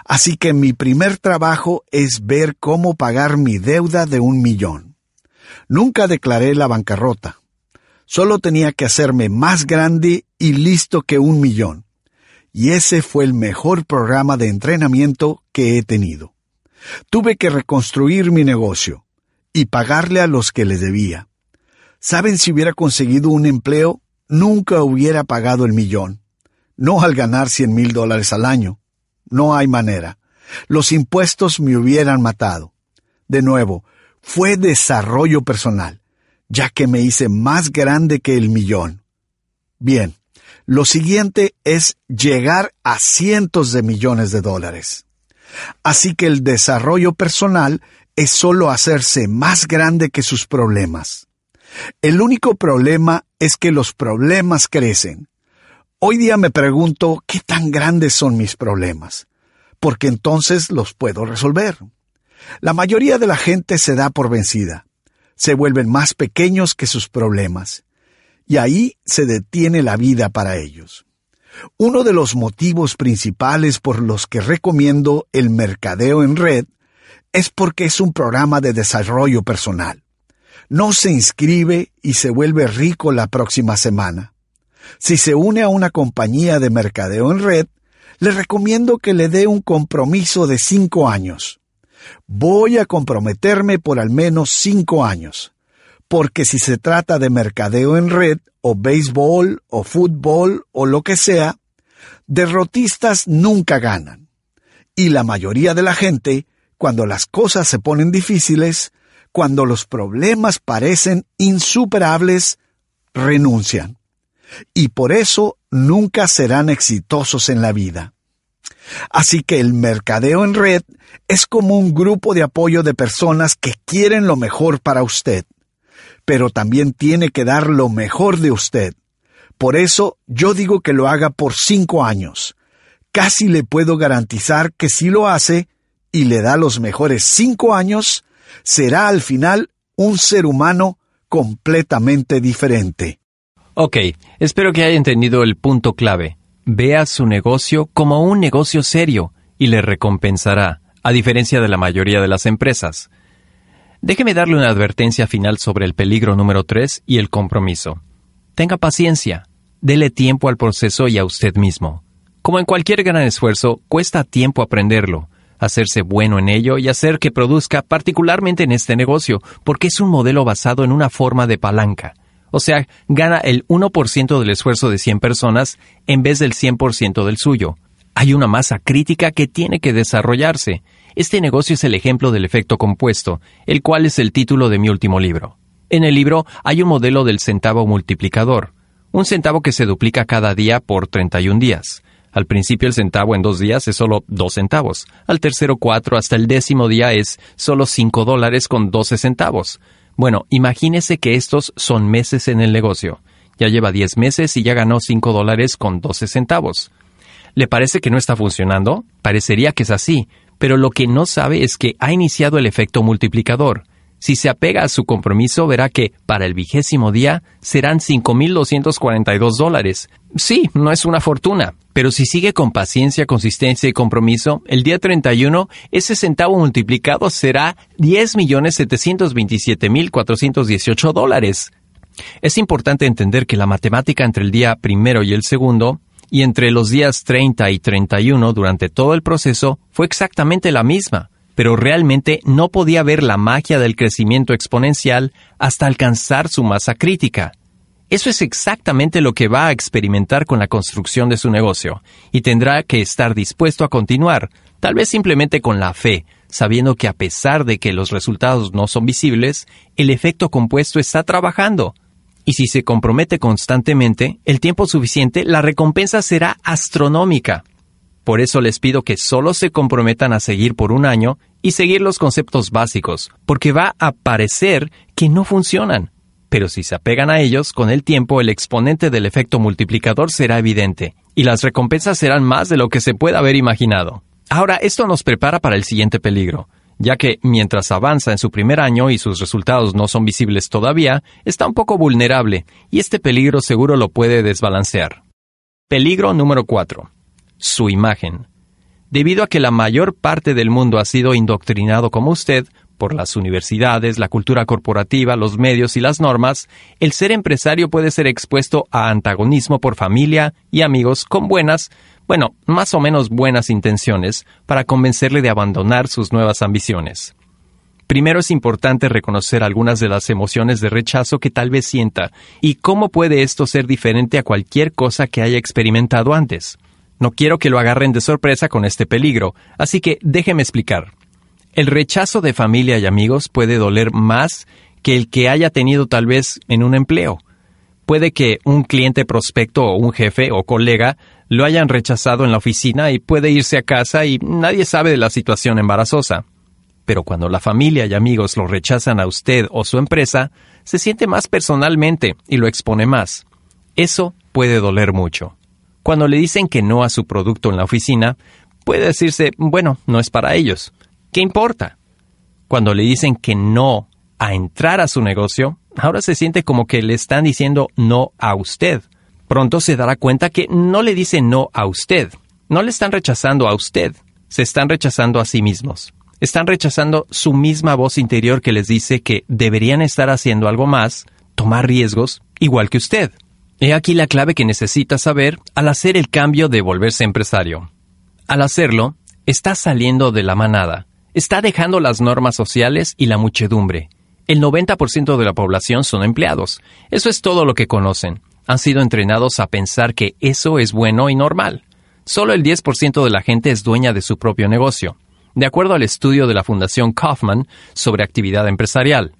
Así que mi primer trabajo es ver cómo pagar mi deuda de un millón. Nunca declaré la bancarrota. Solo tenía que hacerme más grande y listo que un millón. Y ese fue el mejor programa de entrenamiento que he tenido. Tuve que reconstruir mi negocio y pagarle a los que les debía. ¿Saben si hubiera conseguido un empleo? Nunca hubiera pagado el millón. No al ganar cien mil dólares al año. No hay manera. Los impuestos me hubieran matado. De nuevo, fue desarrollo personal, ya que me hice más grande que el millón. Bien, lo siguiente es llegar a cientos de millones de dólares. Así que el desarrollo personal es solo hacerse más grande que sus problemas. El único problema es que los problemas crecen. Hoy día me pregunto qué tan grandes son mis problemas, porque entonces los puedo resolver. La mayoría de la gente se da por vencida, se vuelven más pequeños que sus problemas, y ahí se detiene la vida para ellos. Uno de los motivos principales por los que recomiendo el mercadeo en red es porque es un programa de desarrollo personal. No se inscribe y se vuelve rico la próxima semana. Si se une a una compañía de mercadeo en red, le recomiendo que le dé un compromiso de cinco años. Voy a comprometerme por al menos cinco años, porque si se trata de mercadeo en red, o béisbol, o fútbol, o lo que sea, derrotistas nunca ganan. Y la mayoría de la gente, cuando las cosas se ponen difíciles, cuando los problemas parecen insuperables, renuncian y por eso nunca serán exitosos en la vida. Así que el mercadeo en red es como un grupo de apoyo de personas que quieren lo mejor para usted, pero también tiene que dar lo mejor de usted. Por eso yo digo que lo haga por cinco años. Casi le puedo garantizar que si lo hace y le da los mejores cinco años, será al final un ser humano completamente diferente. Ok, espero que haya entendido el punto clave. Vea su negocio como un negocio serio y le recompensará, a diferencia de la mayoría de las empresas. Déjeme darle una advertencia final sobre el peligro número 3 y el compromiso. Tenga paciencia, dele tiempo al proceso y a usted mismo. Como en cualquier gran esfuerzo, cuesta tiempo aprenderlo, hacerse bueno en ello y hacer que produzca particularmente en este negocio, porque es un modelo basado en una forma de palanca. O sea, gana el 1% del esfuerzo de 100 personas en vez del 100% del suyo. Hay una masa crítica que tiene que desarrollarse. Este negocio es el ejemplo del efecto compuesto, el cual es el título de mi último libro. En el libro hay un modelo del centavo multiplicador, un centavo que se duplica cada día por 31 días. Al principio el centavo en dos días es solo dos centavos, al tercero cuatro, hasta el décimo día es solo cinco dólares con 12 centavos. Bueno, imagínese que estos son meses en el negocio. Ya lleva 10 meses y ya ganó 5 dólares con 12 centavos. ¿Le parece que no está funcionando? Parecería que es así, pero lo que no sabe es que ha iniciado el efecto multiplicador. Si se apega a su compromiso, verá que para el vigésimo día serán 5.242 dólares. Sí, no es una fortuna, pero si sigue con paciencia, consistencia y compromiso, el día 31 ese centavo multiplicado será 10.727.418 dólares. Es importante entender que la matemática entre el día primero y el segundo, y entre los días 30 y 31 durante todo el proceso, fue exactamente la misma pero realmente no podía ver la magia del crecimiento exponencial hasta alcanzar su masa crítica. Eso es exactamente lo que va a experimentar con la construcción de su negocio, y tendrá que estar dispuesto a continuar, tal vez simplemente con la fe, sabiendo que a pesar de que los resultados no son visibles, el efecto compuesto está trabajando. Y si se compromete constantemente, el tiempo suficiente, la recompensa será astronómica. Por eso les pido que solo se comprometan a seguir por un año y seguir los conceptos básicos, porque va a parecer que no funcionan. Pero si se apegan a ellos, con el tiempo el exponente del efecto multiplicador será evidente, y las recompensas serán más de lo que se pueda haber imaginado. Ahora, esto nos prepara para el siguiente peligro, ya que mientras avanza en su primer año y sus resultados no son visibles todavía, está un poco vulnerable y este peligro seguro lo puede desbalancear. Peligro número 4. Su imagen. Debido a que la mayor parte del mundo ha sido indoctrinado como usted, por las universidades, la cultura corporativa, los medios y las normas, el ser empresario puede ser expuesto a antagonismo por familia y amigos con buenas, bueno, más o menos buenas intenciones para convencerle de abandonar sus nuevas ambiciones. Primero es importante reconocer algunas de las emociones de rechazo que tal vez sienta y cómo puede esto ser diferente a cualquier cosa que haya experimentado antes. No quiero que lo agarren de sorpresa con este peligro, así que déjeme explicar. El rechazo de familia y amigos puede doler más que el que haya tenido tal vez en un empleo. Puede que un cliente prospecto o un jefe o colega lo hayan rechazado en la oficina y puede irse a casa y nadie sabe de la situación embarazosa. Pero cuando la familia y amigos lo rechazan a usted o su empresa, se siente más personalmente y lo expone más. Eso puede doler mucho. Cuando le dicen que no a su producto en la oficina, puede decirse, bueno, no es para ellos. ¿Qué importa? Cuando le dicen que no a entrar a su negocio, ahora se siente como que le están diciendo no a usted. Pronto se dará cuenta que no le dicen no a usted, no le están rechazando a usted, se están rechazando a sí mismos. Están rechazando su misma voz interior que les dice que deberían estar haciendo algo más, tomar riesgos, igual que usted. He aquí la clave que necesita saber al hacer el cambio de volverse empresario. Al hacerlo, está saliendo de la manada, está dejando las normas sociales y la muchedumbre. El 90% de la población son empleados. Eso es todo lo que conocen. Han sido entrenados a pensar que eso es bueno y normal. Solo el 10% de la gente es dueña de su propio negocio, de acuerdo al estudio de la Fundación Kaufman sobre actividad empresarial.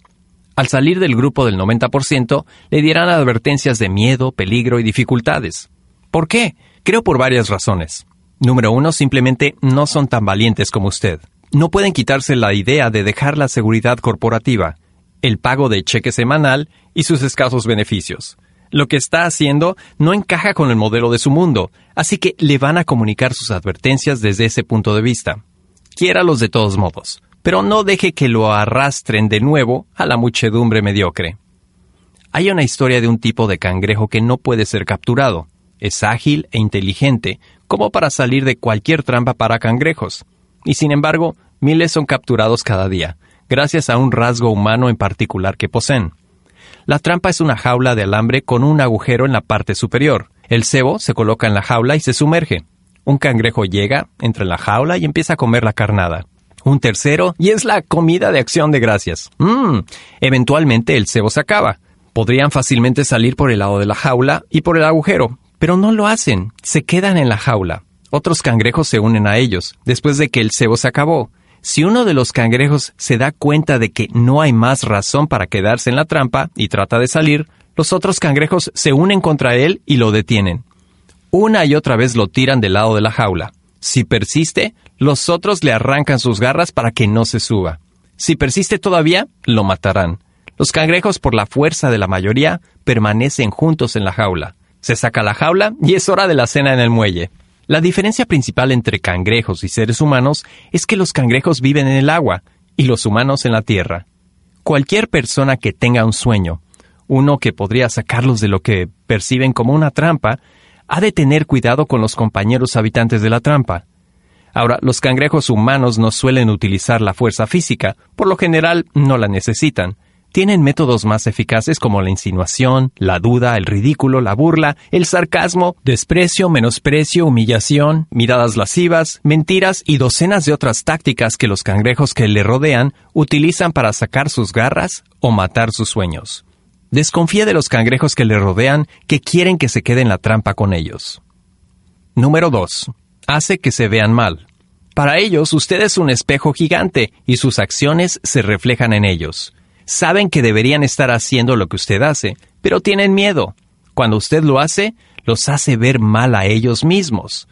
Al salir del grupo del 90%, le dirán advertencias de miedo, peligro y dificultades. ¿Por qué? Creo por varias razones. Número uno, simplemente no son tan valientes como usted no pueden quitarse la idea de dejar la seguridad corporativa, el pago de cheque semanal y sus escasos beneficios. Lo que está haciendo no encaja con el modelo de su mundo, así que le van a comunicar sus advertencias desde ese punto de vista. Quiéralos de todos modos, pero no deje que lo arrastren de nuevo a la muchedumbre mediocre. Hay una historia de un tipo de cangrejo que no puede ser capturado. Es ágil e inteligente, como para salir de cualquier trampa para cangrejos y sin embargo, miles son capturados cada día, gracias a un rasgo humano en particular que poseen. La trampa es una jaula de alambre con un agujero en la parte superior. El cebo se coloca en la jaula y se sumerge. Un cangrejo llega, entra en la jaula y empieza a comer la carnada. Un tercero, y es la comida de acción de gracias. Mmm, eventualmente el cebo se acaba. Podrían fácilmente salir por el lado de la jaula y por el agujero, pero no lo hacen, se quedan en la jaula. Otros cangrejos se unen a ellos, después de que el cebo se acabó. Si uno de los cangrejos se da cuenta de que no hay más razón para quedarse en la trampa y trata de salir, los otros cangrejos se unen contra él y lo detienen. Una y otra vez lo tiran del lado de la jaula. Si persiste, los otros le arrancan sus garras para que no se suba. Si persiste todavía, lo matarán. Los cangrejos, por la fuerza de la mayoría, permanecen juntos en la jaula. Se saca la jaula y es hora de la cena en el muelle. La diferencia principal entre cangrejos y seres humanos es que los cangrejos viven en el agua y los humanos en la tierra. Cualquier persona que tenga un sueño, uno que podría sacarlos de lo que perciben como una trampa, ha de tener cuidado con los compañeros habitantes de la trampa. Ahora, los cangrejos humanos no suelen utilizar la fuerza física, por lo general no la necesitan, tienen métodos más eficaces como la insinuación, la duda, el ridículo, la burla, el sarcasmo, desprecio, menosprecio, humillación, miradas lascivas, mentiras y docenas de otras tácticas que los cangrejos que le rodean utilizan para sacar sus garras o matar sus sueños. Desconfía de los cangrejos que le rodean que quieren que se quede en la trampa con ellos. Número 2. Hace que se vean mal. Para ellos, usted es un espejo gigante y sus acciones se reflejan en ellos. Saben que deberían estar haciendo lo que usted hace, pero tienen miedo. Cuando usted lo hace, los hace ver mal a ellos mismos.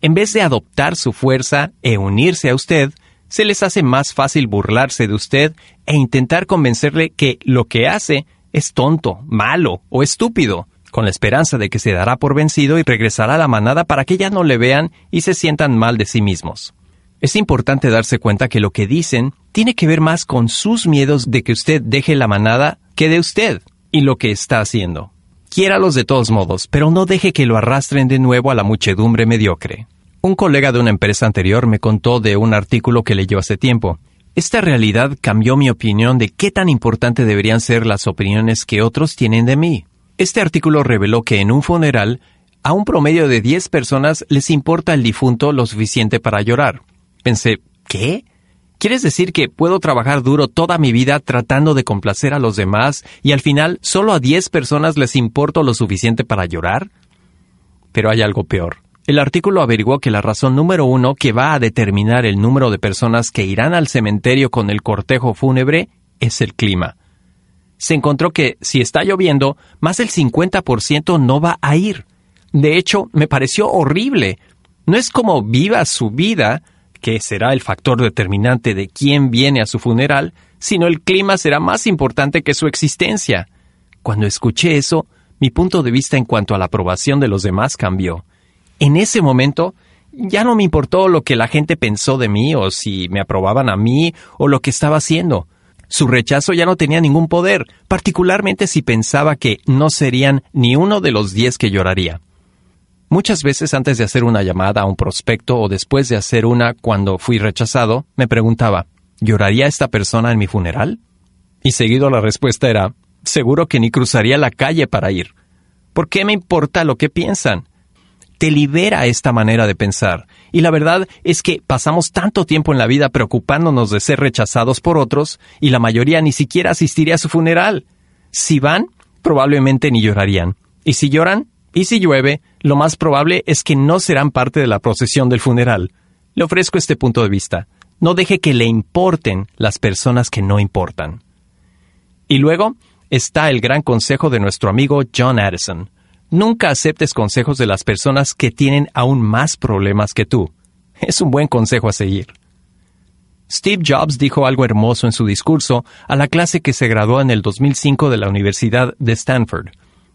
En vez de adoptar su fuerza e unirse a usted, se les hace más fácil burlarse de usted e intentar convencerle que lo que hace es tonto, malo o estúpido. con la esperanza de que se dará por vencido y regresará a la manada para que ya no le vean y se sientan mal de sí mismos. Es importante darse cuenta que lo que dicen tiene que ver más con sus miedos de que usted deje la manada que de usted y lo que está haciendo. Quiéralos de todos modos, pero no deje que lo arrastren de nuevo a la muchedumbre mediocre. Un colega de una empresa anterior me contó de un artículo que leyó hace tiempo. Esta realidad cambió mi opinión de qué tan importante deberían ser las opiniones que otros tienen de mí. Este artículo reveló que en un funeral, a un promedio de 10 personas les importa el difunto lo suficiente para llorar. Pensé, ¿qué? ¿Quieres decir que puedo trabajar duro toda mi vida tratando de complacer a los demás y al final solo a 10 personas les importo lo suficiente para llorar? Pero hay algo peor. El artículo averiguó que la razón número uno que va a determinar el número de personas que irán al cementerio con el cortejo fúnebre es el clima se encontró que si está lloviendo, más del 50% no va a ir. De hecho, me pareció horrible. No es como viva su vida, que será el factor determinante de quién viene a su funeral, sino el clima será más importante que su existencia. Cuando escuché eso, mi punto de vista en cuanto a la aprobación de los demás cambió. En ese momento, ya no me importó lo que la gente pensó de mí o si me aprobaban a mí o lo que estaba haciendo. Su rechazo ya no tenía ningún poder, particularmente si pensaba que no serían ni uno de los diez que lloraría. Muchas veces antes de hacer una llamada a un prospecto o después de hacer una cuando fui rechazado, me preguntaba, ¿lloraría esta persona en mi funeral? Y seguido la respuesta era, seguro que ni cruzaría la calle para ir. ¿Por qué me importa lo que piensan? te libera esta manera de pensar. Y la verdad es que pasamos tanto tiempo en la vida preocupándonos de ser rechazados por otros y la mayoría ni siquiera asistiría a su funeral. Si van, probablemente ni llorarían. Y si lloran, y si llueve, lo más probable es que no serán parte de la procesión del funeral. Le ofrezco este punto de vista. No deje que le importen las personas que no importan. Y luego está el gran consejo de nuestro amigo John Addison. Nunca aceptes consejos de las personas que tienen aún más problemas que tú. Es un buen consejo a seguir. Steve Jobs dijo algo hermoso en su discurso a la clase que se graduó en el 2005 de la Universidad de Stanford,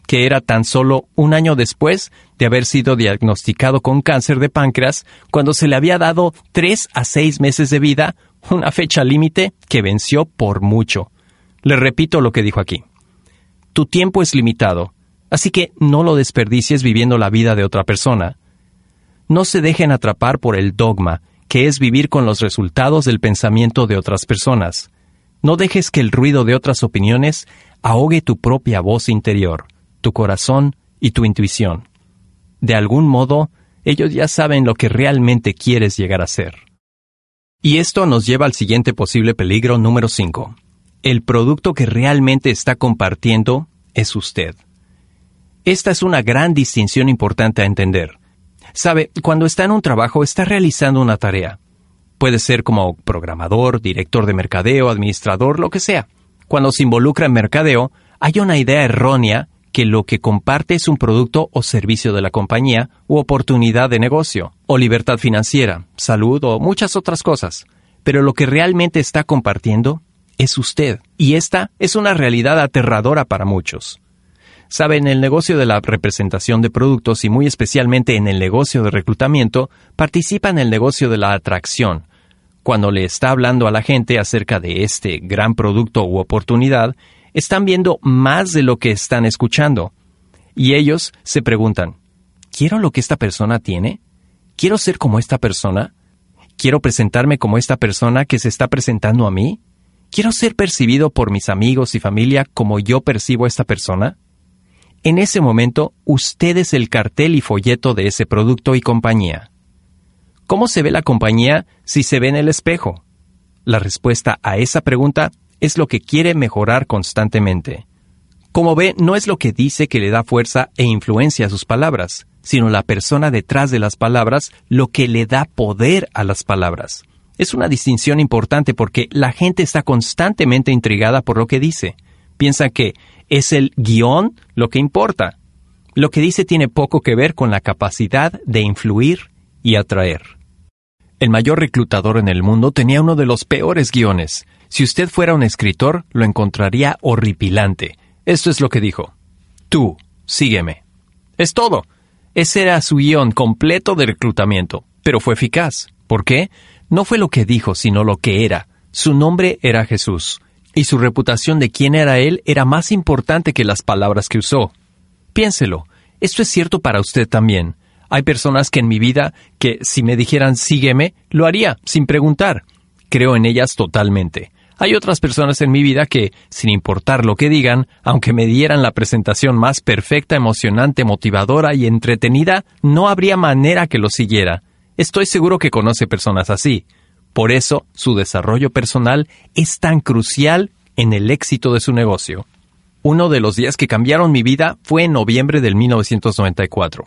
que era tan solo un año después de haber sido diagnosticado con cáncer de páncreas cuando se le había dado tres a seis meses de vida, una fecha límite que venció por mucho. Le repito lo que dijo aquí. Tu tiempo es limitado Así que no lo desperdicies viviendo la vida de otra persona. No se dejen atrapar por el dogma, que es vivir con los resultados del pensamiento de otras personas. No dejes que el ruido de otras opiniones ahogue tu propia voz interior, tu corazón y tu intuición. De algún modo, ellos ya saben lo que realmente quieres llegar a ser. Y esto nos lleva al siguiente posible peligro número 5. El producto que realmente está compartiendo es usted. Esta es una gran distinción importante a entender. Sabe, cuando está en un trabajo está realizando una tarea. Puede ser como programador, director de mercadeo, administrador, lo que sea. Cuando se involucra en mercadeo, hay una idea errónea que lo que comparte es un producto o servicio de la compañía u oportunidad de negocio, o libertad financiera, salud o muchas otras cosas. Pero lo que realmente está compartiendo es usted. Y esta es una realidad aterradora para muchos. Sabe, en el negocio de la representación de productos y muy especialmente en el negocio de reclutamiento, participa en el negocio de la atracción. Cuando le está hablando a la gente acerca de este gran producto u oportunidad, están viendo más de lo que están escuchando. Y ellos se preguntan, ¿quiero lo que esta persona tiene? ¿Quiero ser como esta persona? ¿Quiero presentarme como esta persona que se está presentando a mí? ¿Quiero ser percibido por mis amigos y familia como yo percibo a esta persona? En ese momento, usted es el cartel y folleto de ese producto y compañía. ¿Cómo se ve la compañía si se ve en el espejo? La respuesta a esa pregunta es lo que quiere mejorar constantemente. Como ve, no es lo que dice que le da fuerza e influencia a sus palabras, sino la persona detrás de las palabras lo que le da poder a las palabras. Es una distinción importante porque la gente está constantemente intrigada por lo que dice. Piensa que es el guion lo que importa. Lo que dice tiene poco que ver con la capacidad de influir y atraer. El mayor reclutador en el mundo tenía uno de los peores guiones. Si usted fuera un escritor, lo encontraría horripilante. Esto es lo que dijo. Tú, sígueme. Es todo. Ese era su guion completo de reclutamiento, pero fue eficaz. ¿Por qué? No fue lo que dijo, sino lo que era. Su nombre era Jesús, y su reputación de quién era él era más importante que las palabras que usó. Piénselo, esto es cierto para usted también. Hay personas que en mi vida que si me dijeran sígueme, lo haría, sin preguntar. Creo en ellas totalmente. Hay otras personas en mi vida que, sin importar lo que digan, aunque me dieran la presentación más perfecta, emocionante, motivadora y entretenida, no habría manera que lo siguiera. Estoy seguro que conoce personas así. Por eso, su desarrollo personal es tan crucial en el éxito de su negocio. Uno de los días que cambiaron mi vida fue en noviembre del 1994.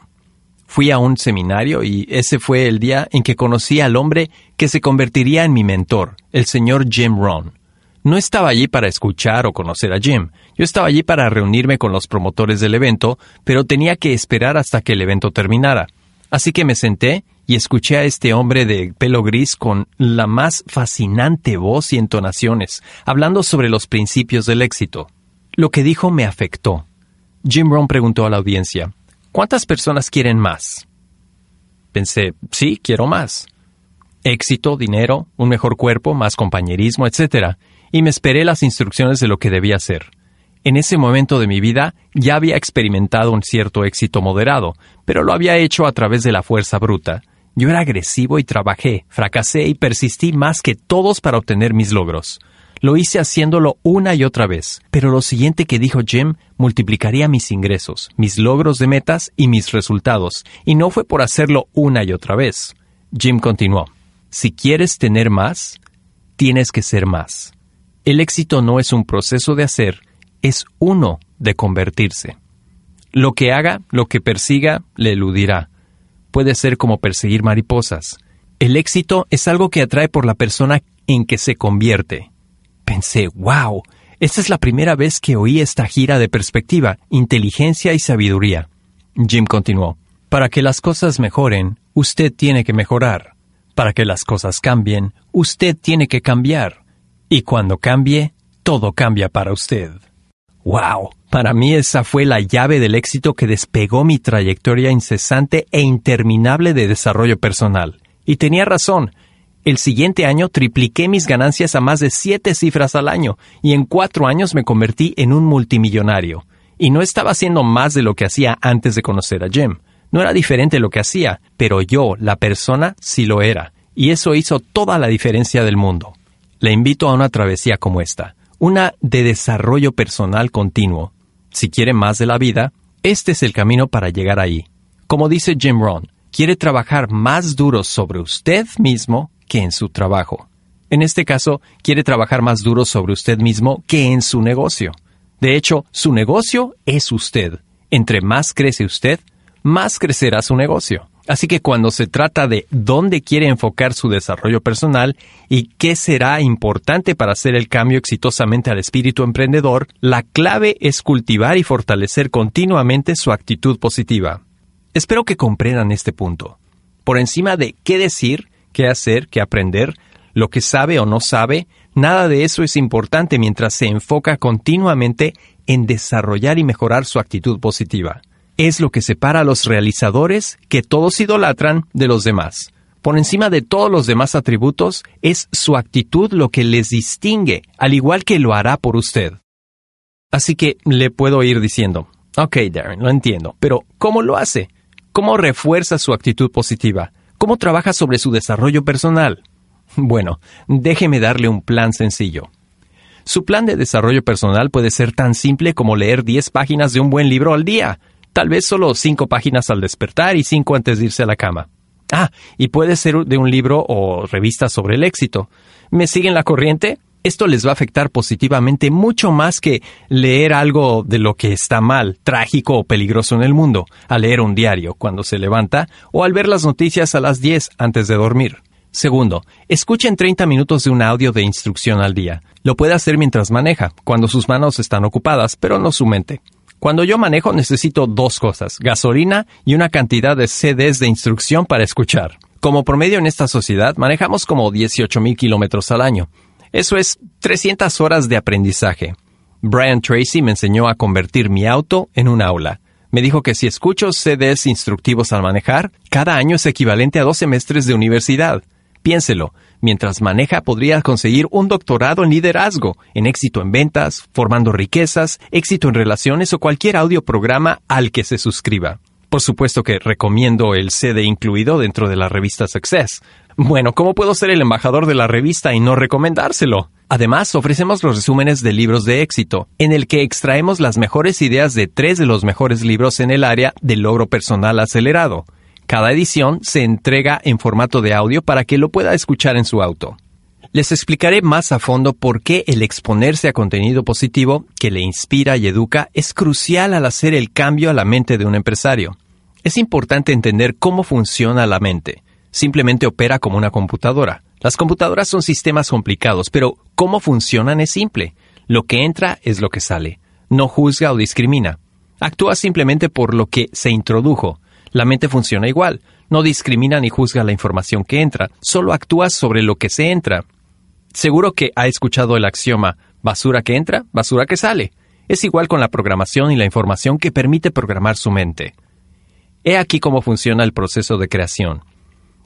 Fui a un seminario y ese fue el día en que conocí al hombre que se convertiría en mi mentor, el señor Jim Rohn. No estaba allí para escuchar o conocer a Jim. Yo estaba allí para reunirme con los promotores del evento, pero tenía que esperar hasta que el evento terminara. Así que me senté y escuché a este hombre de pelo gris con la más fascinante voz y entonaciones, hablando sobre los principios del éxito. Lo que dijo me afectó. Jim Rohn preguntó a la audiencia, ¿cuántas personas quieren más? Pensé, sí, quiero más. Éxito, dinero, un mejor cuerpo, más compañerismo, etc y me esperé las instrucciones de lo que debía hacer. En ese momento de mi vida ya había experimentado un cierto éxito moderado, pero lo había hecho a través de la fuerza bruta. Yo era agresivo y trabajé, fracasé y persistí más que todos para obtener mis logros. Lo hice haciéndolo una y otra vez, pero lo siguiente que dijo Jim multiplicaría mis ingresos, mis logros de metas y mis resultados, y no fue por hacerlo una y otra vez. Jim continuó, si quieres tener más, tienes que ser más. El éxito no es un proceso de hacer, es uno de convertirse. Lo que haga, lo que persiga, le eludirá. Puede ser como perseguir mariposas. El éxito es algo que atrae por la persona en que se convierte. Pensé, wow, esta es la primera vez que oí esta gira de perspectiva, inteligencia y sabiduría. Jim continuó, para que las cosas mejoren, usted tiene que mejorar. Para que las cosas cambien, usted tiene que cambiar. Y cuando cambie, todo cambia para usted. ¡Wow! Para mí esa fue la llave del éxito que despegó mi trayectoria incesante e interminable de desarrollo personal. Y tenía razón. El siguiente año tripliqué mis ganancias a más de siete cifras al año, y en cuatro años me convertí en un multimillonario. Y no estaba haciendo más de lo que hacía antes de conocer a Jim. No era diferente lo que hacía, pero yo, la persona, sí lo era. Y eso hizo toda la diferencia del mundo. Le invito a una travesía como esta, una de desarrollo personal continuo. Si quiere más de la vida, este es el camino para llegar ahí. Como dice Jim Rohn, quiere trabajar más duro sobre usted mismo que en su trabajo. En este caso, quiere trabajar más duro sobre usted mismo que en su negocio. De hecho, su negocio es usted. Entre más crece usted, más crecerá su negocio. Así que cuando se trata de dónde quiere enfocar su desarrollo personal y qué será importante para hacer el cambio exitosamente al espíritu emprendedor, la clave es cultivar y fortalecer continuamente su actitud positiva. Espero que comprendan este punto. Por encima de qué decir, qué hacer, qué aprender, lo que sabe o no sabe, nada de eso es importante mientras se enfoca continuamente en desarrollar y mejorar su actitud positiva es lo que separa a los realizadores, que todos idolatran, de los demás. Por encima de todos los demás atributos, es su actitud lo que les distingue, al igual que lo hará por usted. Así que le puedo ir diciendo, ok Darren, lo entiendo, pero ¿cómo lo hace? ¿Cómo refuerza su actitud positiva? ¿Cómo trabaja sobre su desarrollo personal? Bueno, déjeme darle un plan sencillo. Su plan de desarrollo personal puede ser tan simple como leer 10 páginas de un buen libro al día, Tal vez solo cinco páginas al despertar y cinco antes de irse a la cama. Ah, y puede ser de un libro o revista sobre el éxito. ¿Me siguen la corriente? Esto les va a afectar positivamente mucho más que leer algo de lo que está mal, trágico o peligroso en el mundo, al leer un diario cuando se levanta o al ver las noticias a las 10 antes de dormir. Segundo, escuchen 30 minutos de un audio de instrucción al día. Lo puede hacer mientras maneja, cuando sus manos están ocupadas, pero no su mente. Cuando yo manejo necesito dos cosas, gasolina y una cantidad de CDs de instrucción para escuchar. Como promedio en esta sociedad manejamos como 18 mil kilómetros al año. Eso es 300 horas de aprendizaje. Brian Tracy me enseñó a convertir mi auto en un aula. Me dijo que si escucho CDs instructivos al manejar, cada año es equivalente a dos semestres de universidad. Piénselo, mientras maneja podría conseguir un doctorado en liderazgo, en éxito en ventas, formando riquezas, éxito en relaciones o cualquier audioprograma al que se suscriba. Por supuesto que recomiendo el CD incluido dentro de la revista Success. Bueno, ¿cómo puedo ser el embajador de la revista y no recomendárselo? Además, ofrecemos los resúmenes de libros de éxito, en el que extraemos las mejores ideas de tres de los mejores libros en el área del logro personal acelerado. Cada edición se entrega en formato de audio para que lo pueda escuchar en su auto. Les explicaré más a fondo por qué el exponerse a contenido positivo que le inspira y educa es crucial al hacer el cambio a la mente de un empresario. Es importante entender cómo funciona la mente. Simplemente opera como una computadora. Las computadoras son sistemas complicados, pero cómo funcionan es simple. Lo que entra es lo que sale. No juzga o discrimina. Actúa simplemente por lo que se introdujo. La mente funciona igual. No discrimina ni juzga la información que entra, solo actúa sobre lo que se entra. Seguro que ha escuchado el axioma basura que entra, basura que sale. Es igual con la programación y la información que permite programar su mente. He aquí cómo funciona el proceso de creación.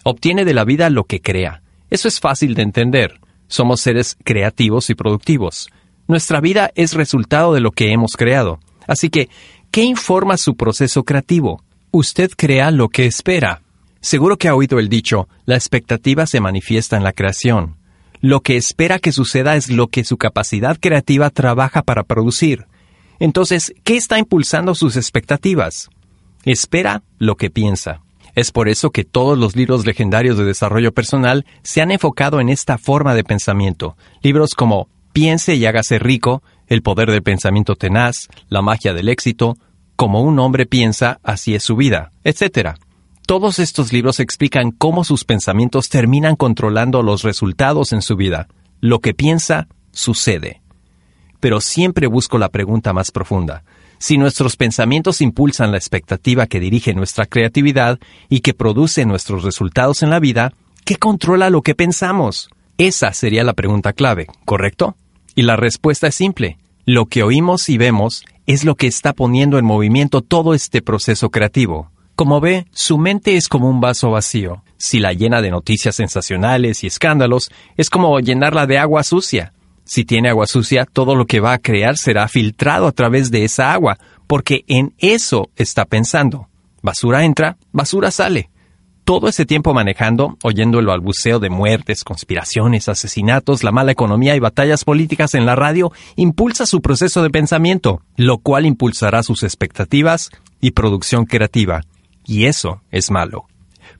Obtiene de la vida lo que crea. Eso es fácil de entender. Somos seres creativos y productivos. Nuestra vida es resultado de lo que hemos creado. Así que, ¿qué informa su proceso creativo? Usted crea lo que espera. Seguro que ha oído el dicho, la expectativa se manifiesta en la creación. Lo que espera que suceda es lo que su capacidad creativa trabaja para producir. Entonces, ¿qué está impulsando sus expectativas? Espera lo que piensa. Es por eso que todos los libros legendarios de desarrollo personal se han enfocado en esta forma de pensamiento. Libros como Piense y hágase rico, El poder del pensamiento tenaz, La magia del éxito, como un hombre piensa, así es su vida, etc. Todos estos libros explican cómo sus pensamientos terminan controlando los resultados en su vida. Lo que piensa, sucede. Pero siempre busco la pregunta más profunda. Si nuestros pensamientos impulsan la expectativa que dirige nuestra creatividad y que produce nuestros resultados en la vida, ¿qué controla lo que pensamos? Esa sería la pregunta clave, ¿correcto? Y la respuesta es simple. Lo que oímos y vemos es lo que está poniendo en movimiento todo este proceso creativo. Como ve, su mente es como un vaso vacío. Si la llena de noticias sensacionales y escándalos, es como llenarla de agua sucia. Si tiene agua sucia, todo lo que va a crear será filtrado a través de esa agua, porque en eso está pensando. Basura entra, basura sale todo ese tiempo manejando, oyendo el balbuceo de muertes, conspiraciones, asesinatos, la mala economía y batallas políticas en la radio, impulsa su proceso de pensamiento, lo cual impulsará sus expectativas y producción creativa. Y eso es malo.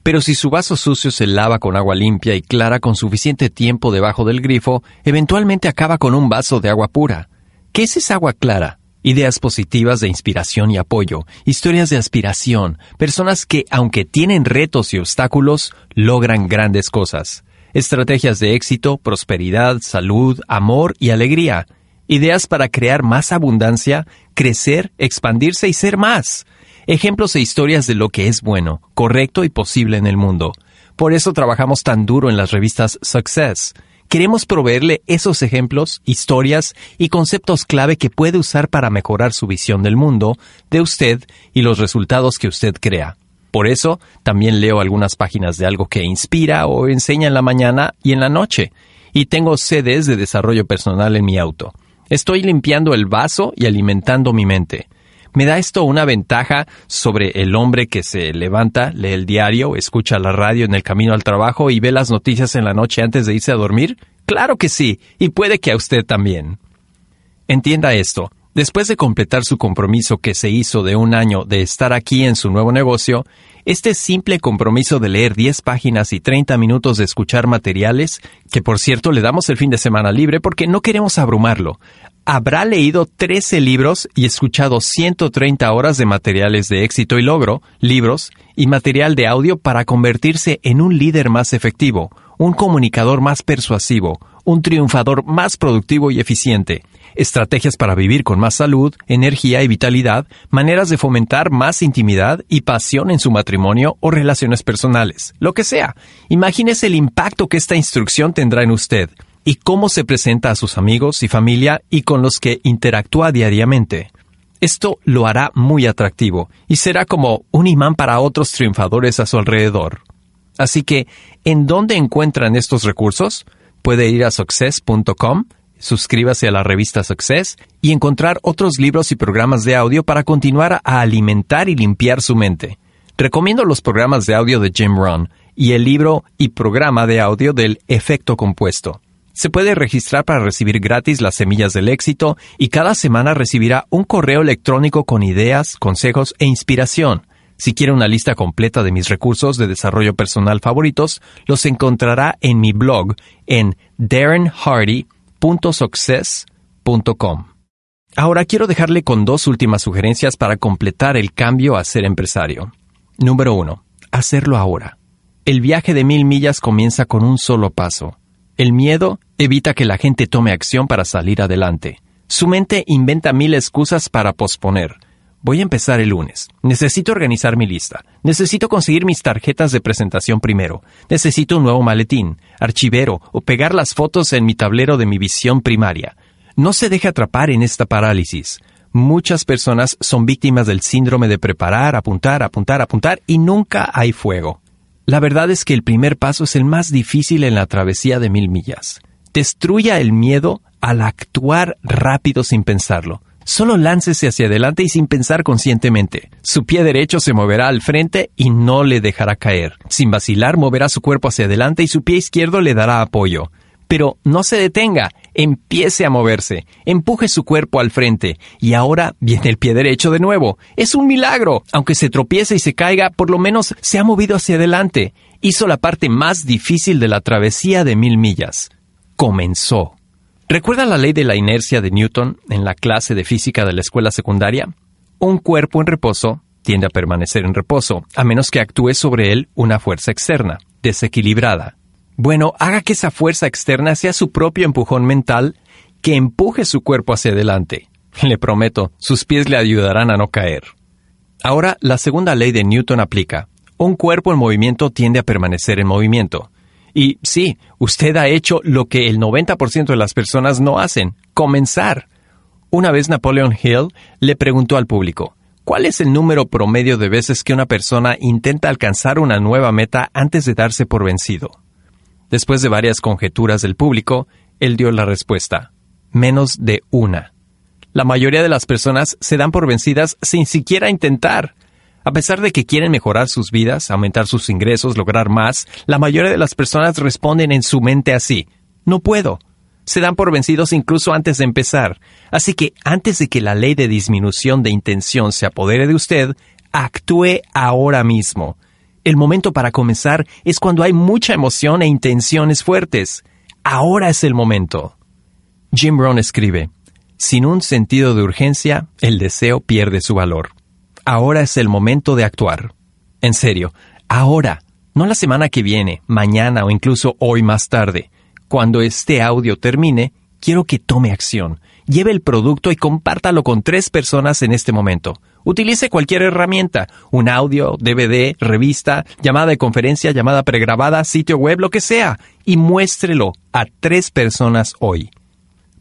Pero si su vaso sucio se lava con agua limpia y clara con suficiente tiempo debajo del grifo, eventualmente acaba con un vaso de agua pura. ¿Qué es esa agua clara? Ideas positivas de inspiración y apoyo, historias de aspiración, personas que, aunque tienen retos y obstáculos, logran grandes cosas. Estrategias de éxito, prosperidad, salud, amor y alegría. Ideas para crear más abundancia, crecer, expandirse y ser más. Ejemplos e historias de lo que es bueno, correcto y posible en el mundo. Por eso trabajamos tan duro en las revistas Success Queremos proveerle esos ejemplos, historias y conceptos clave que puede usar para mejorar su visión del mundo, de usted y los resultados que usted crea. Por eso, también leo algunas páginas de algo que inspira o enseña en la mañana y en la noche, y tengo CDs de desarrollo personal en mi auto. Estoy limpiando el vaso y alimentando mi mente. ¿Me da esto una ventaja sobre el hombre que se levanta, lee el diario, escucha la radio en el camino al trabajo y ve las noticias en la noche antes de irse a dormir? Claro que sí, y puede que a usted también. Entienda esto. Después de completar su compromiso que se hizo de un año de estar aquí en su nuevo negocio, este simple compromiso de leer 10 páginas y 30 minutos de escuchar materiales, que por cierto le damos el fin de semana libre porque no queremos abrumarlo, habrá leído 13 libros y escuchado 130 horas de materiales de éxito y logro, libros y material de audio para convertirse en un líder más efectivo, un comunicador más persuasivo, un triunfador más productivo y eficiente, estrategias para vivir con más salud, energía y vitalidad, maneras de fomentar más intimidad y pasión en su matrimonio o relaciones personales, lo que sea. Imagínese el impacto que esta instrucción tendrá en usted y cómo se presenta a sus amigos y familia y con los que interactúa diariamente. Esto lo hará muy atractivo y será como un imán para otros triunfadores a su alrededor. Así que, ¿en dónde encuentran estos recursos? Puede ir a success.com, suscríbase a la revista Success y encontrar otros libros y programas de audio para continuar a alimentar y limpiar su mente. Recomiendo los programas de audio de Jim Rohn y el libro y programa de audio del efecto compuesto. Se puede registrar para recibir gratis las semillas del éxito y cada semana recibirá un correo electrónico con ideas, consejos e inspiración. Si quiere una lista completa de mis recursos de desarrollo personal favoritos, los encontrará en mi blog en darrenhardy.success.com. Ahora quiero dejarle con dos últimas sugerencias para completar el cambio a ser empresario. Número uno, hacerlo ahora. El viaje de mil millas comienza con un solo paso. El miedo evita que la gente tome acción para salir adelante. Su mente inventa mil excusas para posponer. Voy a empezar el lunes. Necesito organizar mi lista. Necesito conseguir mis tarjetas de presentación primero. Necesito un nuevo maletín, archivero o pegar las fotos en mi tablero de mi visión primaria. No se deje atrapar en esta parálisis. Muchas personas son víctimas del síndrome de preparar, apuntar, apuntar, apuntar y nunca hay fuego. La verdad es que el primer paso es el más difícil en la travesía de mil millas. Destruya el miedo al actuar rápido sin pensarlo. Solo láncese hacia adelante y sin pensar conscientemente. Su pie derecho se moverá al frente y no le dejará caer. Sin vacilar, moverá su cuerpo hacia adelante y su pie izquierdo le dará apoyo. Pero no se detenga, empiece a moverse, empuje su cuerpo al frente y ahora viene el pie derecho de nuevo. Es un milagro. Aunque se tropiece y se caiga, por lo menos se ha movido hacia adelante. Hizo la parte más difícil de la travesía de mil millas. Comenzó. ¿Recuerda la ley de la inercia de Newton en la clase de física de la escuela secundaria? Un cuerpo en reposo tiende a permanecer en reposo, a menos que actúe sobre él una fuerza externa, desequilibrada, bueno, haga que esa fuerza externa sea su propio empujón mental que empuje su cuerpo hacia adelante. Le prometo, sus pies le ayudarán a no caer. Ahora, la segunda ley de Newton aplica. Un cuerpo en movimiento tiende a permanecer en movimiento. Y sí, usted ha hecho lo que el 90% de las personas no hacen, comenzar. Una vez Napoleon Hill le preguntó al público, ¿cuál es el número promedio de veces que una persona intenta alcanzar una nueva meta antes de darse por vencido? Después de varias conjeturas del público, él dio la respuesta. Menos de una. La mayoría de las personas se dan por vencidas sin siquiera intentar. A pesar de que quieren mejorar sus vidas, aumentar sus ingresos, lograr más, la mayoría de las personas responden en su mente así. No puedo. Se dan por vencidos incluso antes de empezar. Así que antes de que la ley de disminución de intención se apodere de usted, actúe ahora mismo. El momento para comenzar es cuando hay mucha emoción e intenciones fuertes. Ahora es el momento. Jim Brown escribe, Sin un sentido de urgencia, el deseo pierde su valor. Ahora es el momento de actuar. En serio, ahora, no la semana que viene, mañana o incluso hoy más tarde. Cuando este audio termine, quiero que tome acción. Lleve el producto y compártalo con tres personas en este momento. Utilice cualquier herramienta, un audio, DVD, revista, llamada de conferencia, llamada pregrabada, sitio web, lo que sea, y muéstrelo a tres personas hoy.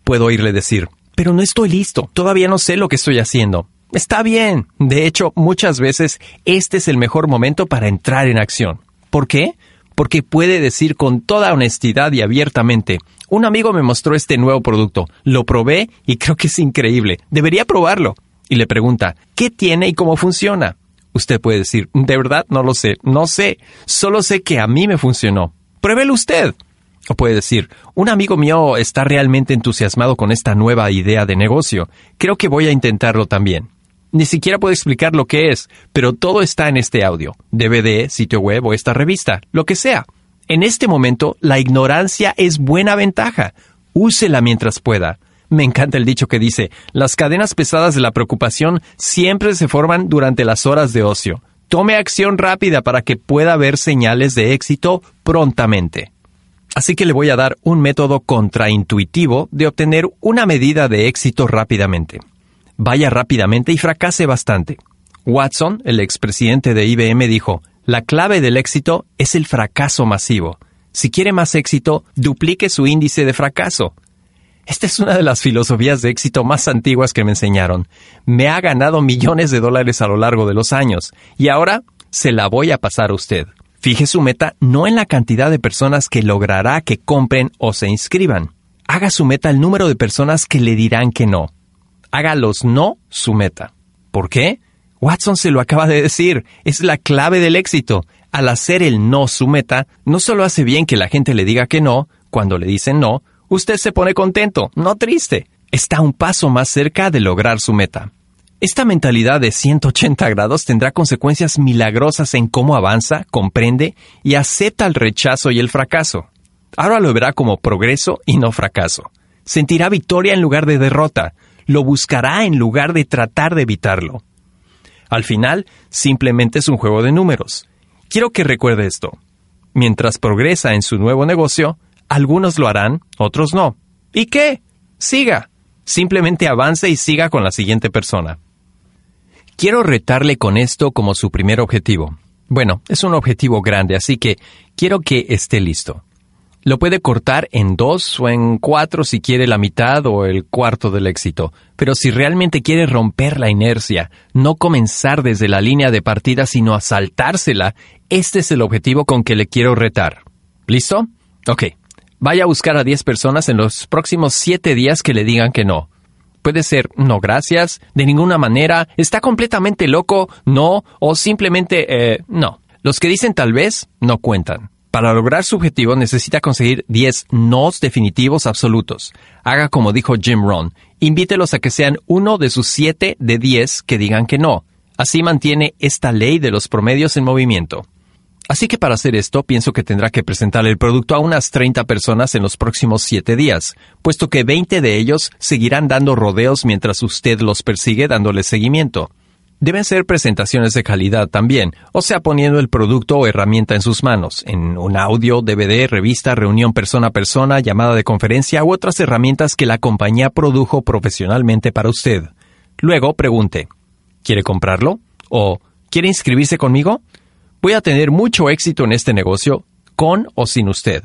Puedo oírle decir, pero no estoy listo, todavía no sé lo que estoy haciendo. Está bien. De hecho, muchas veces este es el mejor momento para entrar en acción. ¿Por qué? Porque puede decir con toda honestidad y abiertamente, un amigo me mostró este nuevo producto, lo probé y creo que es increíble, debería probarlo y le pregunta, ¿qué tiene y cómo funciona? Usted puede decir, de verdad no lo sé, no sé, solo sé que a mí me funcionó. Pruébelo usted. O puede decir, un amigo mío está realmente entusiasmado con esta nueva idea de negocio. Creo que voy a intentarlo también. Ni siquiera puedo explicar lo que es, pero todo está en este audio, DVD, sitio web o esta revista, lo que sea. En este momento, la ignorancia es buena ventaja. Úsela mientras pueda. Me encanta el dicho que dice, las cadenas pesadas de la preocupación siempre se forman durante las horas de ocio. Tome acción rápida para que pueda ver señales de éxito prontamente. Así que le voy a dar un método contraintuitivo de obtener una medida de éxito rápidamente. Vaya rápidamente y fracase bastante. Watson, el expresidente de IBM, dijo, la clave del éxito es el fracaso masivo. Si quiere más éxito, duplique su índice de fracaso. Esta es una de las filosofías de éxito más antiguas que me enseñaron. Me ha ganado millones de dólares a lo largo de los años y ahora se la voy a pasar a usted. Fije su meta no en la cantidad de personas que logrará que compren o se inscriban. Haga su meta el número de personas que le dirán que no. Haga los no su meta. ¿Por qué? Watson se lo acaba de decir. Es la clave del éxito. Al hacer el no su meta, no solo hace bien que la gente le diga que no, cuando le dicen no, usted se pone contento, no triste. Está un paso más cerca de lograr su meta. Esta mentalidad de 180 grados tendrá consecuencias milagrosas en cómo avanza, comprende y acepta el rechazo y el fracaso. Ahora lo verá como progreso y no fracaso. Sentirá victoria en lugar de derrota. Lo buscará en lugar de tratar de evitarlo. Al final, simplemente es un juego de números. Quiero que recuerde esto. Mientras progresa en su nuevo negocio, algunos lo harán, otros no. ¿Y qué? Siga. Simplemente avance y siga con la siguiente persona. Quiero retarle con esto como su primer objetivo. Bueno, es un objetivo grande, así que quiero que esté listo. Lo puede cortar en dos o en cuatro si quiere la mitad o el cuarto del éxito, pero si realmente quiere romper la inercia, no comenzar desde la línea de partida sino asaltársela, este es el objetivo con que le quiero retar. ¿Listo? Ok. Vaya a buscar a 10 personas en los próximos 7 días que le digan que no. Puede ser no gracias, de ninguna manera, está completamente loco, no, o simplemente eh, no. Los que dicen tal vez no cuentan. Para lograr su objetivo necesita conseguir 10 nos definitivos absolutos. Haga como dijo Jim Rohn, invítelos a que sean uno de sus 7 de 10 que digan que no. Así mantiene esta ley de los promedios en movimiento. Así que para hacer esto, pienso que tendrá que presentar el producto a unas 30 personas en los próximos 7 días, puesto que 20 de ellos seguirán dando rodeos mientras usted los persigue dándole seguimiento. Deben ser presentaciones de calidad también, o sea, poniendo el producto o herramienta en sus manos, en un audio, DVD, revista, reunión persona a persona, llamada de conferencia u otras herramientas que la compañía produjo profesionalmente para usted. Luego pregunte, ¿quiere comprarlo? ¿O quiere inscribirse conmigo? Voy a tener mucho éxito en este negocio, con o sin usted.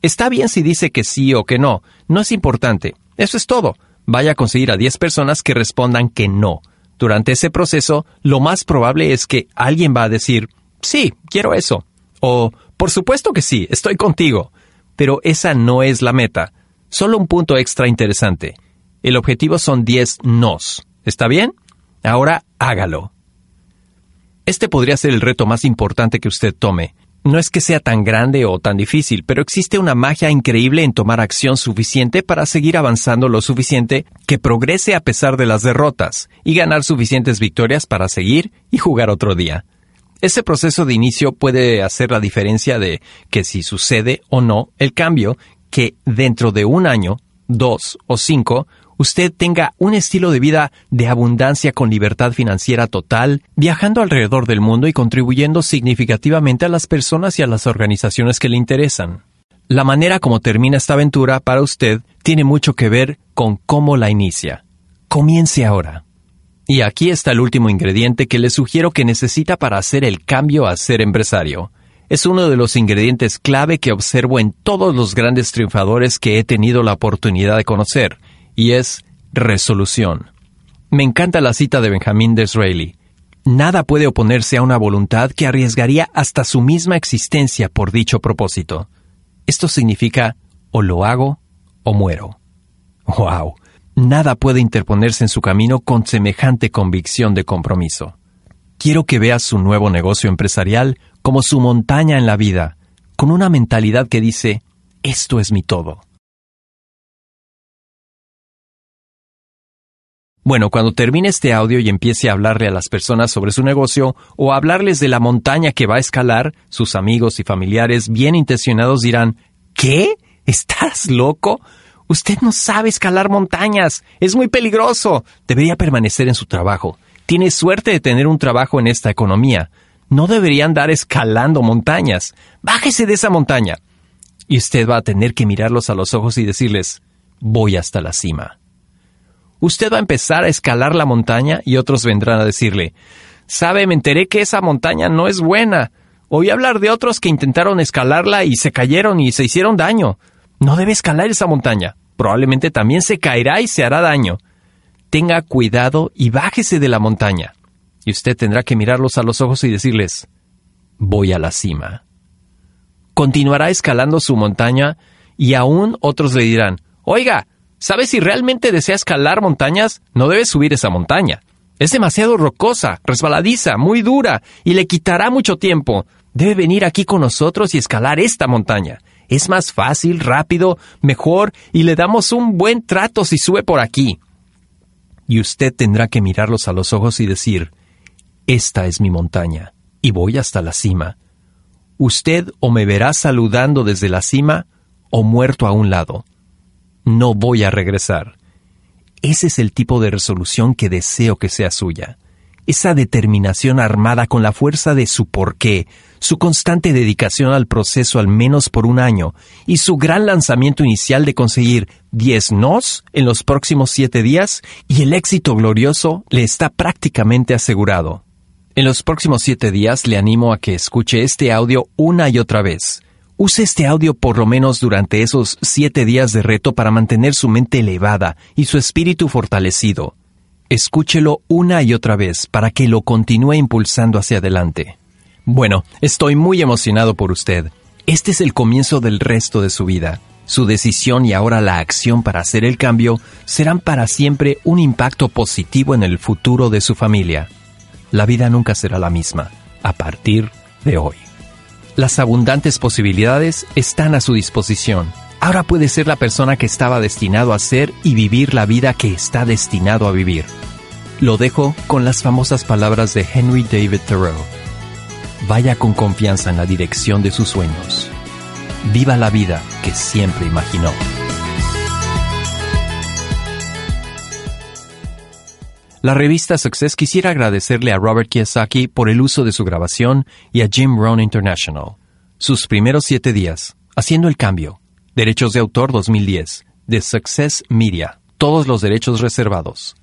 Está bien si dice que sí o que no, no es importante. Eso es todo. Vaya a conseguir a 10 personas que respondan que no. Durante ese proceso, lo más probable es que alguien va a decir, sí, quiero eso. O, por supuesto que sí, estoy contigo. Pero esa no es la meta. Solo un punto extra interesante. El objetivo son 10 nos. ¿Está bien? Ahora hágalo. Este podría ser el reto más importante que usted tome. No es que sea tan grande o tan difícil, pero existe una magia increíble en tomar acción suficiente para seguir avanzando lo suficiente que progrese a pesar de las derrotas y ganar suficientes victorias para seguir y jugar otro día. Ese proceso de inicio puede hacer la diferencia de que si sucede o no el cambio, que dentro de un año, dos o cinco, usted tenga un estilo de vida de abundancia con libertad financiera total, viajando alrededor del mundo y contribuyendo significativamente a las personas y a las organizaciones que le interesan. La manera como termina esta aventura para usted tiene mucho que ver con cómo la inicia. Comience ahora. Y aquí está el último ingrediente que le sugiero que necesita para hacer el cambio a ser empresario. Es uno de los ingredientes clave que observo en todos los grandes triunfadores que he tenido la oportunidad de conocer, y es resolución. Me encanta la cita de Benjamin Disraeli. Nada puede oponerse a una voluntad que arriesgaría hasta su misma existencia por dicho propósito. Esto significa o lo hago o muero. ¡Wow! Nada puede interponerse en su camino con semejante convicción de compromiso. Quiero que vea su nuevo negocio empresarial como su montaña en la vida, con una mentalidad que dice, esto es mi todo. Bueno, cuando termine este audio y empiece a hablarle a las personas sobre su negocio o a hablarles de la montaña que va a escalar, sus amigos y familiares bien intencionados dirán, ¿qué? ¿Estás loco? Usted no sabe escalar montañas. Es muy peligroso. Debería permanecer en su trabajo. Tiene suerte de tener un trabajo en esta economía. No debería andar escalando montañas. Bájese de esa montaña. Y usted va a tener que mirarlos a los ojos y decirles, voy hasta la cima usted va a empezar a escalar la montaña y otros vendrán a decirle, sabe, me enteré que esa montaña no es buena. Oí hablar de otros que intentaron escalarla y se cayeron y se hicieron daño. No debe escalar esa montaña. Probablemente también se caerá y se hará daño. Tenga cuidado y bájese de la montaña. Y usted tendrá que mirarlos a los ojos y decirles, voy a la cima. Continuará escalando su montaña y aún otros le dirán, oiga, ¿sabe si realmente desea escalar montañas? No debe subir esa montaña. Es demasiado rocosa, resbaladiza, muy dura y le quitará mucho tiempo. Debe venir aquí con nosotros y escalar esta montaña. Es más fácil, rápido, mejor y le damos un buen trato si sube por aquí. Y usted tendrá que mirarlos a los ojos y decir, esta es mi montaña y voy hasta la cima. Usted o me verá saludando desde la cima o muerto a un lado. No voy a regresar. Ese es el tipo de resolución que deseo que sea suya. Esa determinación armada con la fuerza de su porqué, su constante dedicación al proceso al menos por un año y su gran lanzamiento inicial de conseguir 10 nos en los próximos siete días y el éxito glorioso le está prácticamente asegurado. En los próximos siete días le animo a que escuche este audio una y otra vez. Use este audio por lo menos durante esos siete días de reto para mantener su mente elevada y su espíritu fortalecido. Escúchelo una y otra vez para que lo continúe impulsando hacia adelante. Bueno, estoy muy emocionado por usted. Este es el comienzo del resto de su vida. Su decisión y ahora la acción para hacer el cambio serán para siempre un impacto positivo en el futuro de su familia la vida nunca será la misma a partir de hoy. Las abundantes posibilidades están a su disposición. Ahora puede ser la persona que estaba destinado a ser y vivir la vida que está destinado a vivir. Lo dejo con las famosas palabras de Henry David Thoreau. Vaya con confianza en la dirección de sus sueños. Viva la vida que siempre imaginó. La revista Success quisiera agradecerle a Robert Kiyosaki por el uso de su grabación y a Jim Rohn International. Sus primeros siete días, haciendo el cambio. Derechos de autor 2010, de Success Media. Todos los derechos reservados.